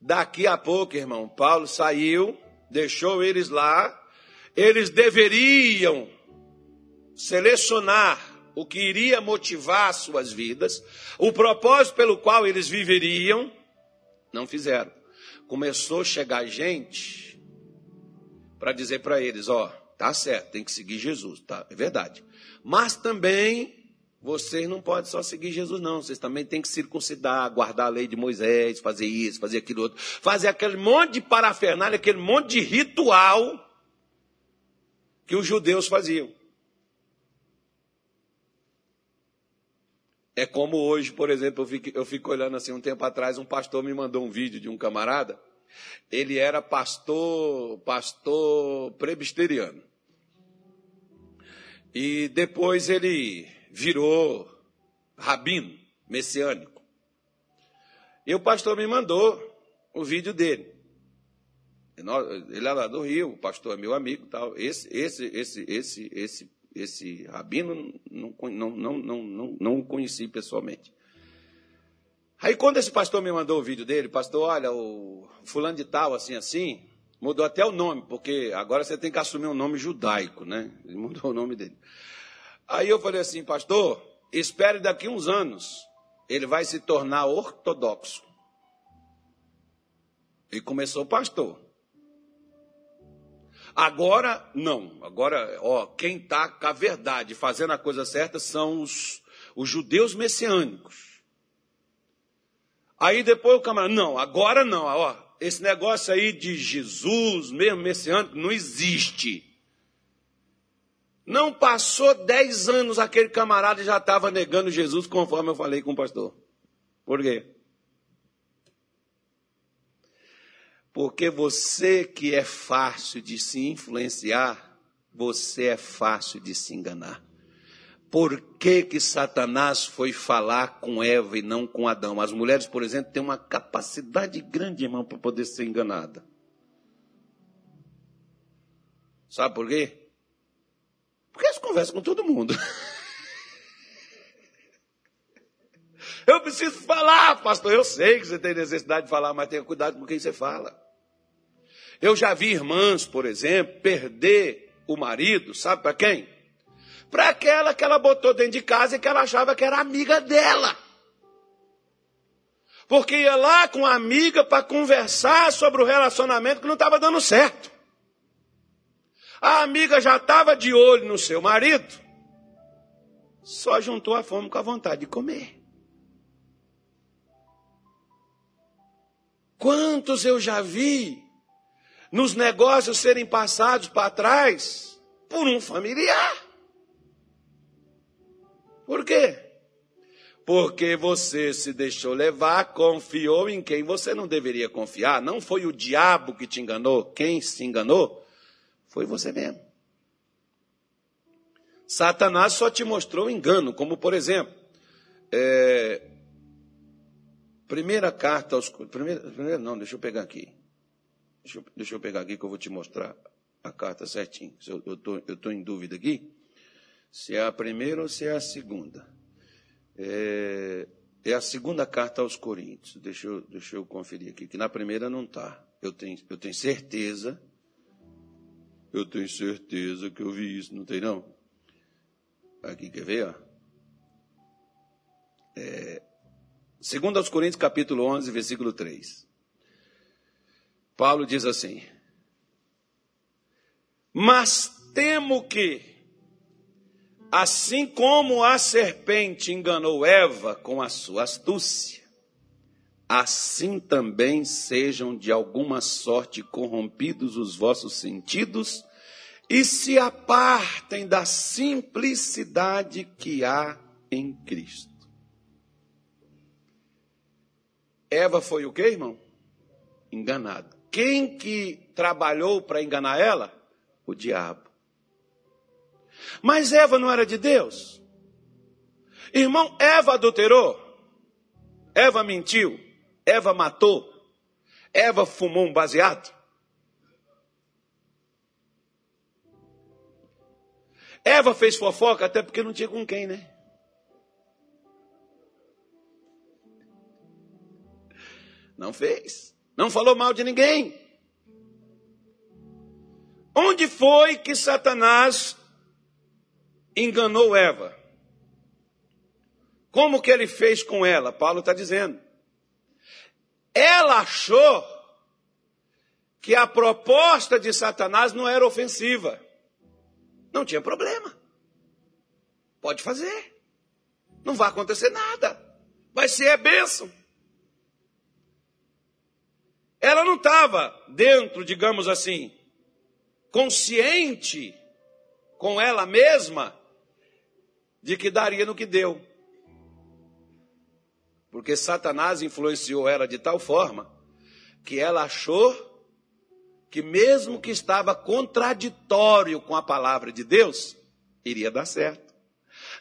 Daqui a pouco, irmão, Paulo saiu deixou eles lá, eles deveriam selecionar o que iria motivar suas vidas, o propósito pelo qual eles viveriam, não fizeram. Começou a chegar gente para dizer para eles, ó, tá certo, tem que seguir Jesus, tá? É verdade. Mas também vocês não podem só seguir Jesus, não. Vocês também têm que circuncidar, guardar a lei de Moisés, fazer isso, fazer aquilo outro. Fazer aquele monte de parafernália, aquele monte de ritual que os judeus faziam. É como hoje, por exemplo, eu fico, eu fico olhando assim, um tempo atrás, um pastor me mandou um vídeo de um camarada. Ele era pastor, pastor presbiteriano. E depois ele virou rabino messiânico. E o pastor me mandou o vídeo dele. Ele é lá do Rio, o pastor é meu amigo, tal. Esse, esse, esse, esse, esse, esse rabino não, não, não, não, não, não o conheci pessoalmente. Aí quando esse pastor me mandou o vídeo dele, pastor, olha, o fulano de tal, assim, assim, mudou até o nome, porque agora você tem que assumir um nome judaico, né? Ele mudou o nome dele. Aí eu falei assim, pastor, espere daqui uns anos, ele vai se tornar ortodoxo. E começou pastor. Agora, não. Agora, ó, quem está com a verdade, fazendo a coisa certa, são os, os judeus messiânicos. Aí depois o camarada, não, agora não, ó, esse negócio aí de Jesus, mesmo messiânico, não existe. Não passou dez anos, aquele camarada já estava negando Jesus, conforme eu falei com o pastor. Por quê? Porque você que é fácil de se influenciar, você é fácil de se enganar. Por que, que Satanás foi falar com Eva e não com Adão? As mulheres, por exemplo, têm uma capacidade grande, irmão, para poder ser enganada. Sabe por quê? Porque eles conversam com todo mundo. Eu preciso falar, pastor. Eu sei que você tem necessidade de falar, mas tenha cuidado com quem você fala. Eu já vi irmãs, por exemplo, perder o marido, sabe para quem? Para aquela que ela botou dentro de casa e que ela achava que era amiga dela. Porque ia lá com a amiga para conversar sobre o relacionamento que não estava dando certo. A amiga já estava de olho no seu marido, só juntou a fome com a vontade de comer. Quantos eu já vi nos negócios serem passados para trás por um familiar? Por quê? Porque você se deixou levar, confiou em quem você não deveria confiar. Não foi o diabo que te enganou. Quem se enganou foi você mesmo. Satanás só te mostrou engano, como por exemplo, é, primeira carta aos. Primeira, primeira, não, deixa eu pegar aqui. Deixa eu, deixa eu pegar aqui que eu vou te mostrar a carta certinho. Eu estou eu tô em dúvida aqui se é a primeira ou se é a segunda. É, é a segunda carta aos Coríntios. Deixa eu, deixa eu conferir aqui, que na primeira não está. Eu tenho, eu tenho certeza. Eu tenho certeza que eu vi isso, não tem não? Aqui, quer ver? Ó? É, segundo aos Coríntios, capítulo 11, versículo 3. Paulo diz assim: Mas temo que, assim como a serpente enganou Eva com a sua astúcia, assim também sejam de alguma sorte corrompidos os vossos sentidos e se apartem da simplicidade que há em Cristo. Eva foi o que, irmão? Enganada. Quem que trabalhou para enganar ela? O diabo. Mas Eva não era de Deus? Irmão, Eva adulterou. Eva mentiu. Eva matou. Eva fumou um baseado. Eva fez fofoca até porque não tinha com quem, né? Não fez. Não falou mal de ninguém. Onde foi que Satanás enganou Eva. Como que ele fez com ela? Paulo está dizendo. Ela achou que a proposta de Satanás não era ofensiva. Não tinha problema. Pode fazer. Não vai acontecer nada. Vai ser a bênção. Ela não estava dentro, digamos assim, consciente com ela mesma de que daria no que deu. Porque Satanás influenciou ela de tal forma que ela achou que, mesmo que estava contraditório com a palavra de Deus, iria dar certo.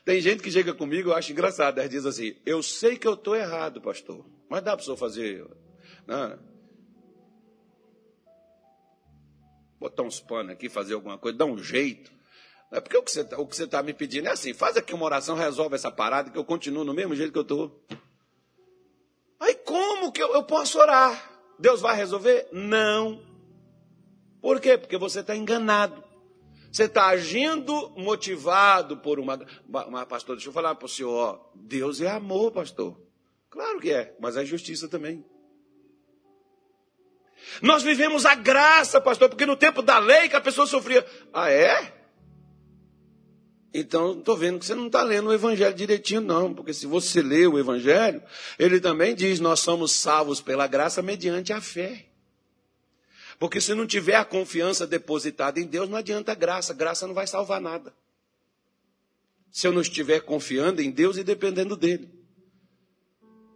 Tem gente que chega comigo, eu acho engraçado, ela diz assim: Eu sei que eu estou errado, pastor, mas dá para o senhor fazer. Né? Botar uns panos aqui, fazer alguma coisa, dar um jeito. É porque o que você está tá me pedindo é assim: faz aqui uma oração, resolve essa parada, que eu continuo no mesmo jeito que eu estou. Aí como que eu, eu posso orar? Deus vai resolver? Não. Por quê? Porque você está enganado. Você está agindo motivado por uma, uma. Pastor, deixa eu falar para o senhor: ó, Deus é amor, pastor. Claro que é, mas é justiça também. Nós vivemos a graça, pastor, porque no tempo da lei que a pessoa sofria. Ah, é? Então, estou vendo que você não está lendo o Evangelho direitinho, não, porque se você lê o Evangelho, ele também diz: nós somos salvos pela graça mediante a fé. Porque se não tiver a confiança depositada em Deus, não adianta graça, graça não vai salvar nada. Se eu não estiver confiando em Deus e dependendo dele.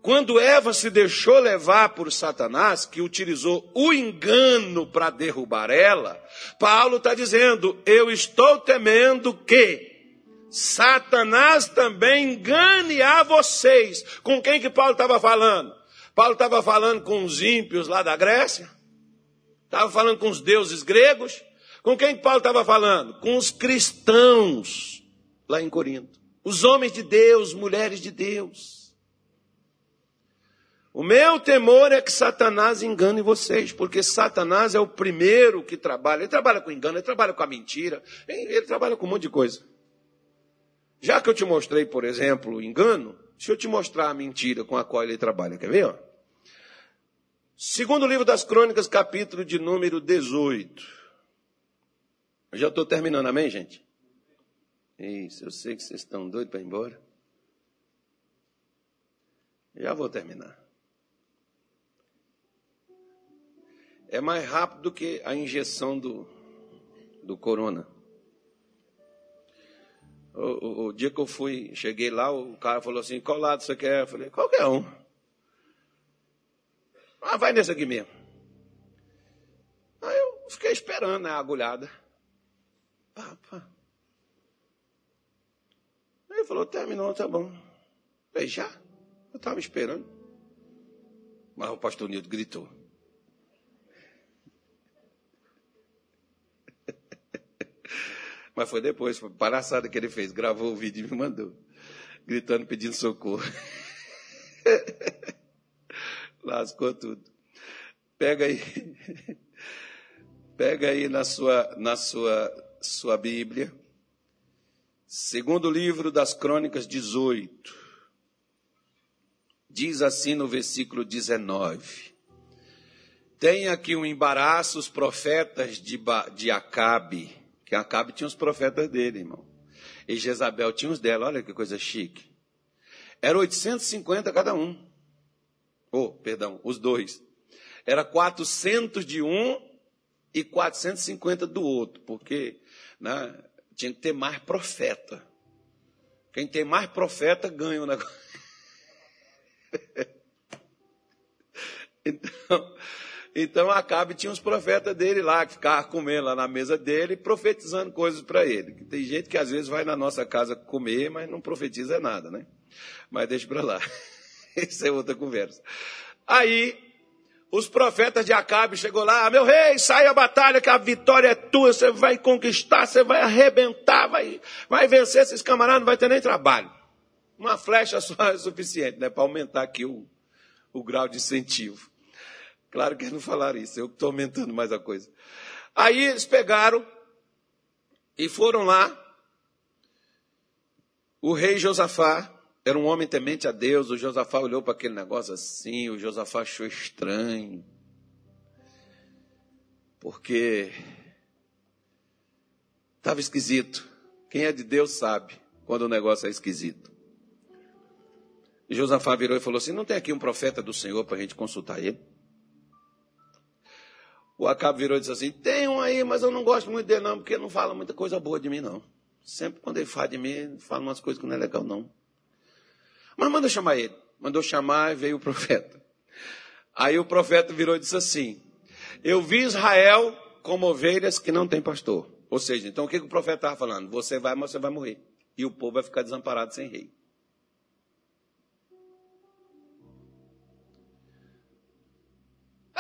Quando Eva se deixou levar por Satanás, que utilizou o engano para derrubar ela, Paulo está dizendo: Eu estou temendo que Satanás também engane a vocês. Com quem que Paulo estava falando? Paulo estava falando com os ímpios lá da Grécia? Estava falando com os deuses gregos? Com quem que Paulo estava falando? Com os cristãos lá em Corinto. Os homens de Deus, mulheres de Deus. O meu temor é que Satanás engane vocês, porque Satanás é o primeiro que trabalha. Ele trabalha com engano, ele trabalha com a mentira, ele trabalha com um monte de coisa. Já que eu te mostrei, por exemplo, o engano, deixa eu te mostrar a mentira com a qual ele trabalha. Quer ver? Ó? Segundo livro das Crônicas, capítulo de número 18. Eu já estou terminando, amém, gente? Isso, eu sei que vocês estão doidos para ir embora. Já vou terminar. É mais rápido do que a injeção do, do corona. O, o, o, dia que eu fui, cheguei lá, o cara falou assim, qual lado você quer? Eu falei, qualquer um. Ah, vai nesse aqui mesmo. Aí eu fiquei esperando né, a agulhada. Pá. Aí ele falou, terminou, tá bom. Falei, já? Eu estava esperando. Mas o pastor Nildo gritou. Mas foi depois, foi palhaçada que ele fez. Gravou o vídeo e me mandou. Gritando, pedindo socorro. Lascou tudo. Pega aí. Pega aí na sua, na sua, sua Bíblia. Segundo livro das Crônicas 18. Diz assim no versículo 19. Tem aqui um embaraço os profetas de, de Acabe, que Acabe tinha os profetas dele, irmão. E Jezabel tinha os dela, olha que coisa chique. Era 850 cada um. Oh, perdão, os dois. Era 400 de um e 450 do outro, porque né, tinha que ter mais profeta. Quem tem mais profeta ganha o negócio. então, então Acabe tinha uns profetas dele lá, que ficavam comendo lá na mesa dele, profetizando coisas para ele. Tem gente que às vezes vai na nossa casa comer, mas não profetiza nada, né? Mas deixa para lá. Isso é outra conversa. Aí, os profetas de Acabe chegou lá, meu rei, sai a batalha que a vitória é tua, você vai conquistar, você vai arrebentar, vai, vai vencer esses camaradas, não vai ter nem trabalho. Uma flecha só é suficiente, né, para aumentar aqui o, o grau de incentivo. Claro que não falaram isso, eu estou aumentando mais a coisa. Aí eles pegaram e foram lá. O rei Josafá era um homem temente a Deus. O Josafá olhou para aquele negócio assim. O Josafá achou estranho. Porque estava esquisito. Quem é de Deus sabe quando o negócio é esquisito. E Josafá virou e falou assim: Não tem aqui um profeta do Senhor para a gente consultar ele? O Acabe virou e disse assim: Tem um aí, mas eu não gosto muito dele, não, porque não fala muita coisa boa de mim, não. Sempre quando ele fala de mim, fala umas coisas que não é legal, não. Mas manda chamar ele. Mandou chamar e veio o profeta. Aí o profeta virou e disse assim: Eu vi Israel como ovelhas que não tem pastor. Ou seja, então o que, que o profeta estava falando? Você vai, mas você vai morrer. E o povo vai ficar desamparado sem rei.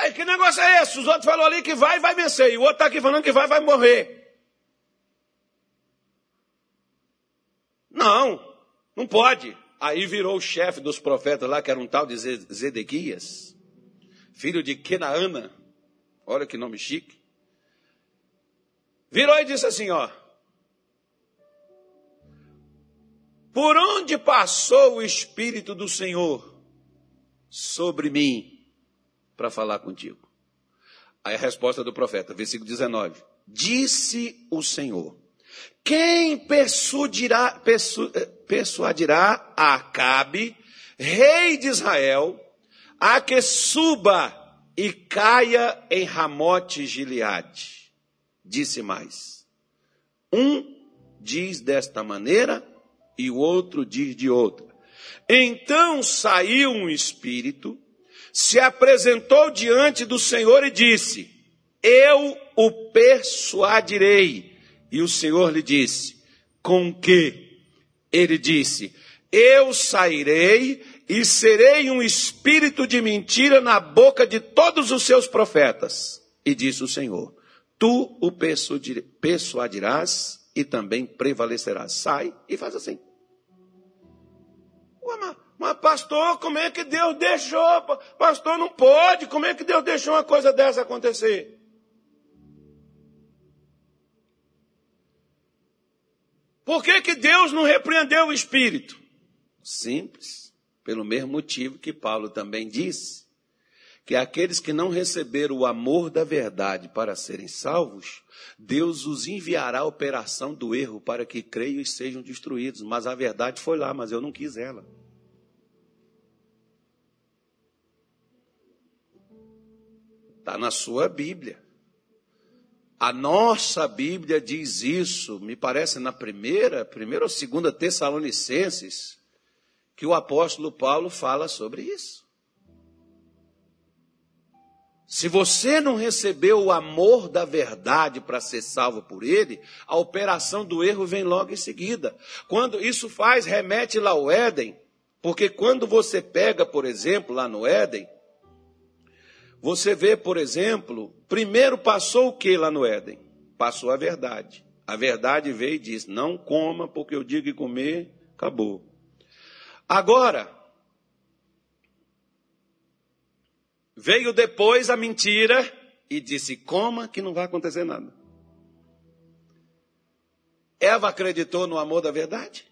Aí, que negócio é esse? Os outros falaram ali que vai, vai vencer. E o outro está aqui falando que vai, vai morrer. Não, não pode. Aí virou o chefe dos profetas lá, que era um tal de Zedequias, filho de Kenaana. Olha que nome chique. Virou e disse assim: Ó. Por onde passou o Espírito do Senhor sobre mim? Para falar contigo. Aí a resposta do profeta, versículo 19: Disse o Senhor: Quem persuadirá, persu, eh, persuadirá a Acabe, rei de Israel, a que suba e caia em Ramote Gileade? Disse mais: Um diz desta maneira e o outro diz de outra. Então saiu um espírito se apresentou diante do Senhor e disse: Eu o persuadirei. E o Senhor lhe disse: Com que? Ele disse: Eu sairei e serei um espírito de mentira na boca de todos os seus profetas. E disse o Senhor: Tu o persuadirás e também prevalecerás. Sai e faz assim. Mas mas, pastor, como é que Deus deixou? Pastor, não pode. Como é que Deus deixou uma coisa dessa acontecer? Por que, que Deus não repreendeu o espírito? Simples, pelo mesmo motivo que Paulo também disse, que aqueles que não receberam o amor da verdade para serem salvos, Deus os enviará a operação do erro para que creiam e sejam destruídos. Mas a verdade foi lá, mas eu não quis ela. Está na sua Bíblia. A nossa Bíblia diz isso, me parece na primeira, primeira ou segunda Tessalonicenses, que o apóstolo Paulo fala sobre isso. Se você não recebeu o amor da verdade para ser salvo por ele, a operação do erro vem logo em seguida. Quando isso faz, remete lá ao Éden, porque quando você pega, por exemplo, lá no Éden, você vê, por exemplo, primeiro passou o que lá no Éden? Passou a verdade. A verdade veio e disse: Não coma, porque eu digo que comer, acabou. Agora, veio depois a mentira e disse: Coma, que não vai acontecer nada. Eva acreditou no amor da verdade?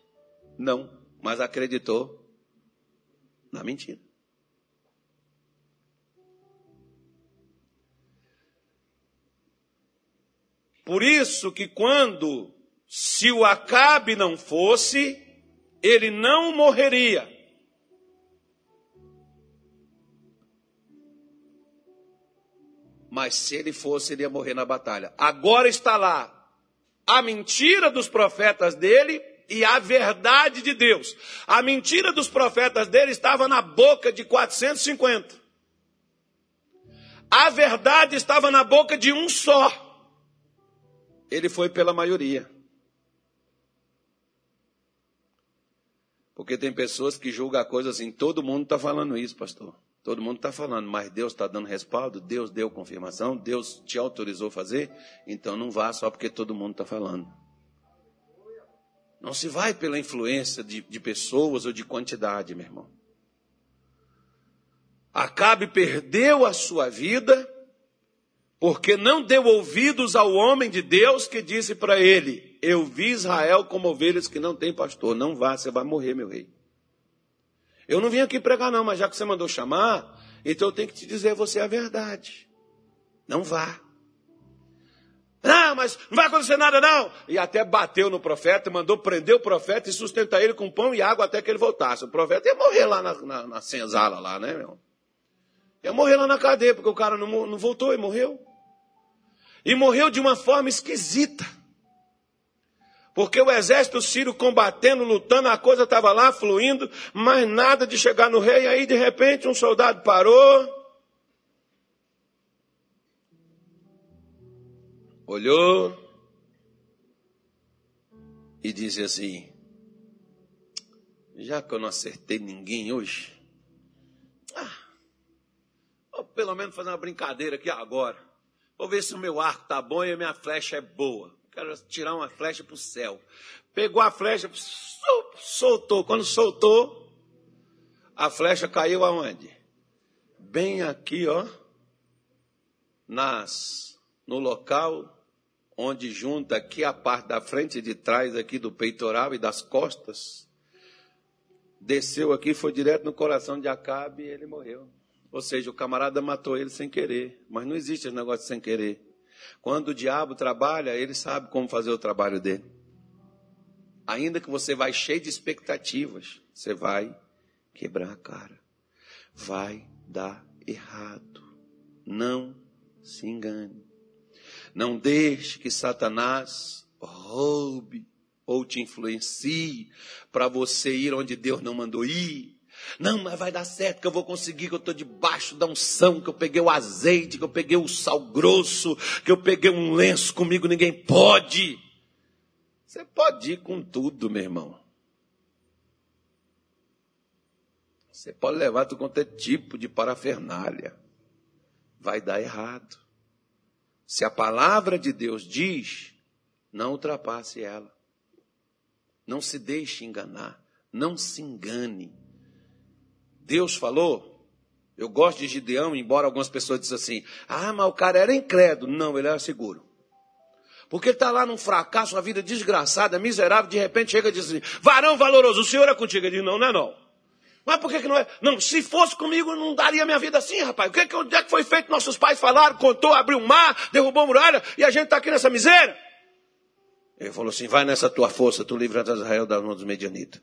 Não, mas acreditou na mentira. Por isso que quando, se o Acabe não fosse, ele não morreria. Mas se ele fosse, ele ia morrer na batalha. Agora está lá a mentira dos profetas dele e a verdade de Deus. A mentira dos profetas dele estava na boca de 450. A verdade estava na boca de um só. Ele foi pela maioria. Porque tem pessoas que julgam a coisa assim, todo mundo está falando isso, pastor. Todo mundo está falando, mas Deus está dando respaldo, Deus deu confirmação, Deus te autorizou a fazer, então não vá só porque todo mundo está falando. Não se vai pela influência de, de pessoas ou de quantidade, meu irmão. Acabe perdeu a sua vida porque não deu ouvidos ao homem de Deus que disse para ele: Eu vi Israel como ovelhas que não tem pastor. Não vá, você vai morrer, meu rei. Eu não vim aqui pregar, não, mas já que você mandou chamar, então eu tenho que te dizer você a verdade. Não vá. Não, mas não vai acontecer nada, não. E até bateu no profeta, mandou prender o profeta e sustentar ele com pão e água até que ele voltasse. O profeta ia morrer lá na, na, na senzala, lá, né, meu? Ia morrer lá na cadeia, porque o cara não, não voltou e morreu. E morreu de uma forma esquisita. Porque o exército sírio combatendo, lutando, a coisa estava lá fluindo, mas nada de chegar no rei. Aí, de repente, um soldado parou, olhou e disse assim: Já que eu não acertei ninguém hoje, ah, pelo menos fazer uma brincadeira aqui agora. Vou ver se o meu arco está bom e a minha flecha é boa. Quero tirar uma flecha para o céu. Pegou a flecha, soltou. Quando soltou, a flecha caiu aonde? Bem aqui, ó. Nas, no local onde junta aqui a parte da frente e de trás aqui do peitoral e das costas. Desceu aqui, foi direto no coração de Acabe e ele morreu. Ou seja, o camarada matou ele sem querer. Mas não existe esse negócio sem querer. Quando o diabo trabalha, ele sabe como fazer o trabalho dele. Ainda que você vai cheio de expectativas, você vai quebrar a cara. Vai dar errado. Não se engane. Não deixe que Satanás roube ou te influencie para você ir onde Deus não mandou ir. Não, mas vai dar certo que eu vou conseguir, que eu estou debaixo da unção, que eu peguei o azeite, que eu peguei o sal grosso, que eu peguei um lenço comigo, ninguém pode. Você pode ir com tudo, meu irmão. Você pode levar tudo quanto é tipo de parafernália. Vai dar errado. Se a palavra de Deus diz, não ultrapasse ela. Não se deixe enganar. Não se engane. Deus falou. Eu gosto de Gideão, embora algumas pessoas dizem assim: ah, mas o cara era incrédulo. Não, ele era seguro. Porque ele está lá num fracasso, uma vida desgraçada, miserável, de repente chega e diz assim: varão valoroso, o senhor é contigo. Ele diz: não, não é não. Mas por que, que não é? Não, se fosse comigo, não daria minha vida assim, rapaz. O que, que, onde é que foi feito? Nossos pais falaram, contou, abriu um mar, derrubou a muralha, e a gente está aqui nessa miséria. Ele falou assim: vai nessa tua força, tu livra Israel da mão dos medianitas.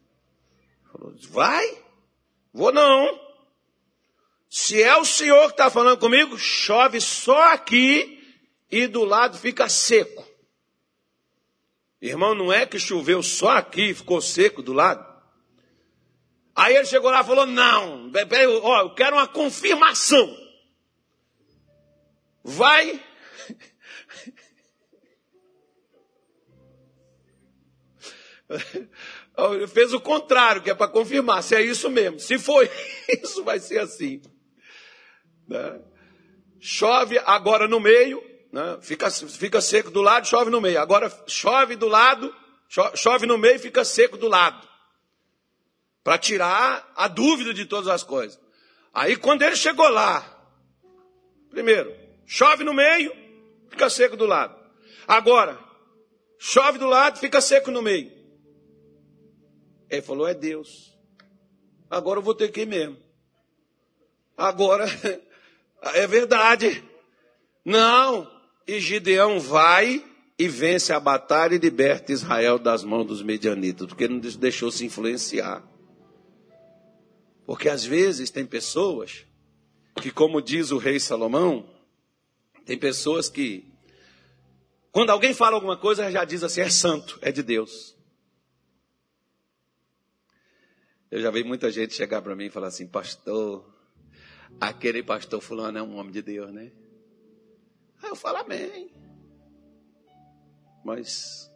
Falou: vai? Vou não. Se é o Senhor que está falando comigo, chove só aqui e do lado fica seco. Irmão, não é que choveu só aqui e ficou seco do lado? Aí ele chegou lá e falou: Não, ó, eu quero uma confirmação. Vai. Fez o contrário, que é para confirmar se é isso mesmo. Se foi isso, vai ser assim. Né? Chove agora no meio Né? Fica, fica seco do lado, chove no meio. Agora chove do lado, chove no meio fica seco do lado. Para tirar a dúvida de todas as coisas. Aí quando ele chegou lá, primeiro, chove no meio, fica seco do lado. Agora, chove do lado, fica seco no meio. Ele falou: é Deus. Agora eu vou ter que ir mesmo. Agora, é verdade. Não. E Gideão vai e vence a batalha e liberta Israel das mãos dos medianitas, porque não deixou se influenciar. Porque às vezes tem pessoas que, como diz o rei Salomão, tem pessoas que, quando alguém fala alguma coisa, já diz assim: é santo, é de Deus. Eu já vi muita gente chegar para mim e falar assim: pastor, aquele pastor fulano é um homem de Deus, né? Aí eu falo amém. Mas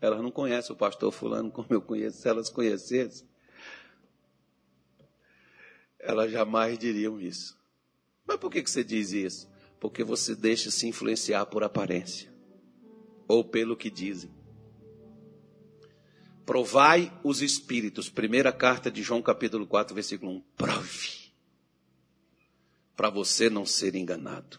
elas não conhecem o pastor fulano como eu conheço. Se elas conhecessem, elas jamais diriam isso. Mas por que você diz isso? Porque você deixa se influenciar por aparência ou pelo que dizem. Provai os espíritos. Primeira carta de João, capítulo 4, versículo 1. Prove. Para você não ser enganado.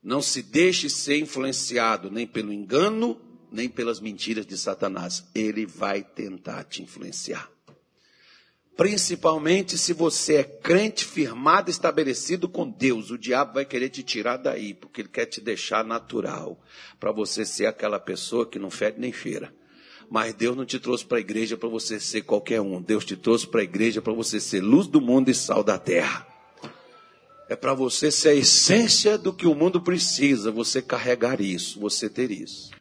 Não se deixe ser influenciado nem pelo engano, nem pelas mentiras de Satanás. Ele vai tentar te influenciar. Principalmente se você é crente, firmado, estabelecido com Deus, o diabo vai querer te tirar daí, porque ele quer te deixar natural, para você ser aquela pessoa que não fede nem feira. Mas Deus não te trouxe para a igreja para você ser qualquer um. Deus te trouxe para a igreja para você ser luz do mundo e sal da terra. É para você ser a essência do que o mundo precisa, você carregar isso, você ter isso.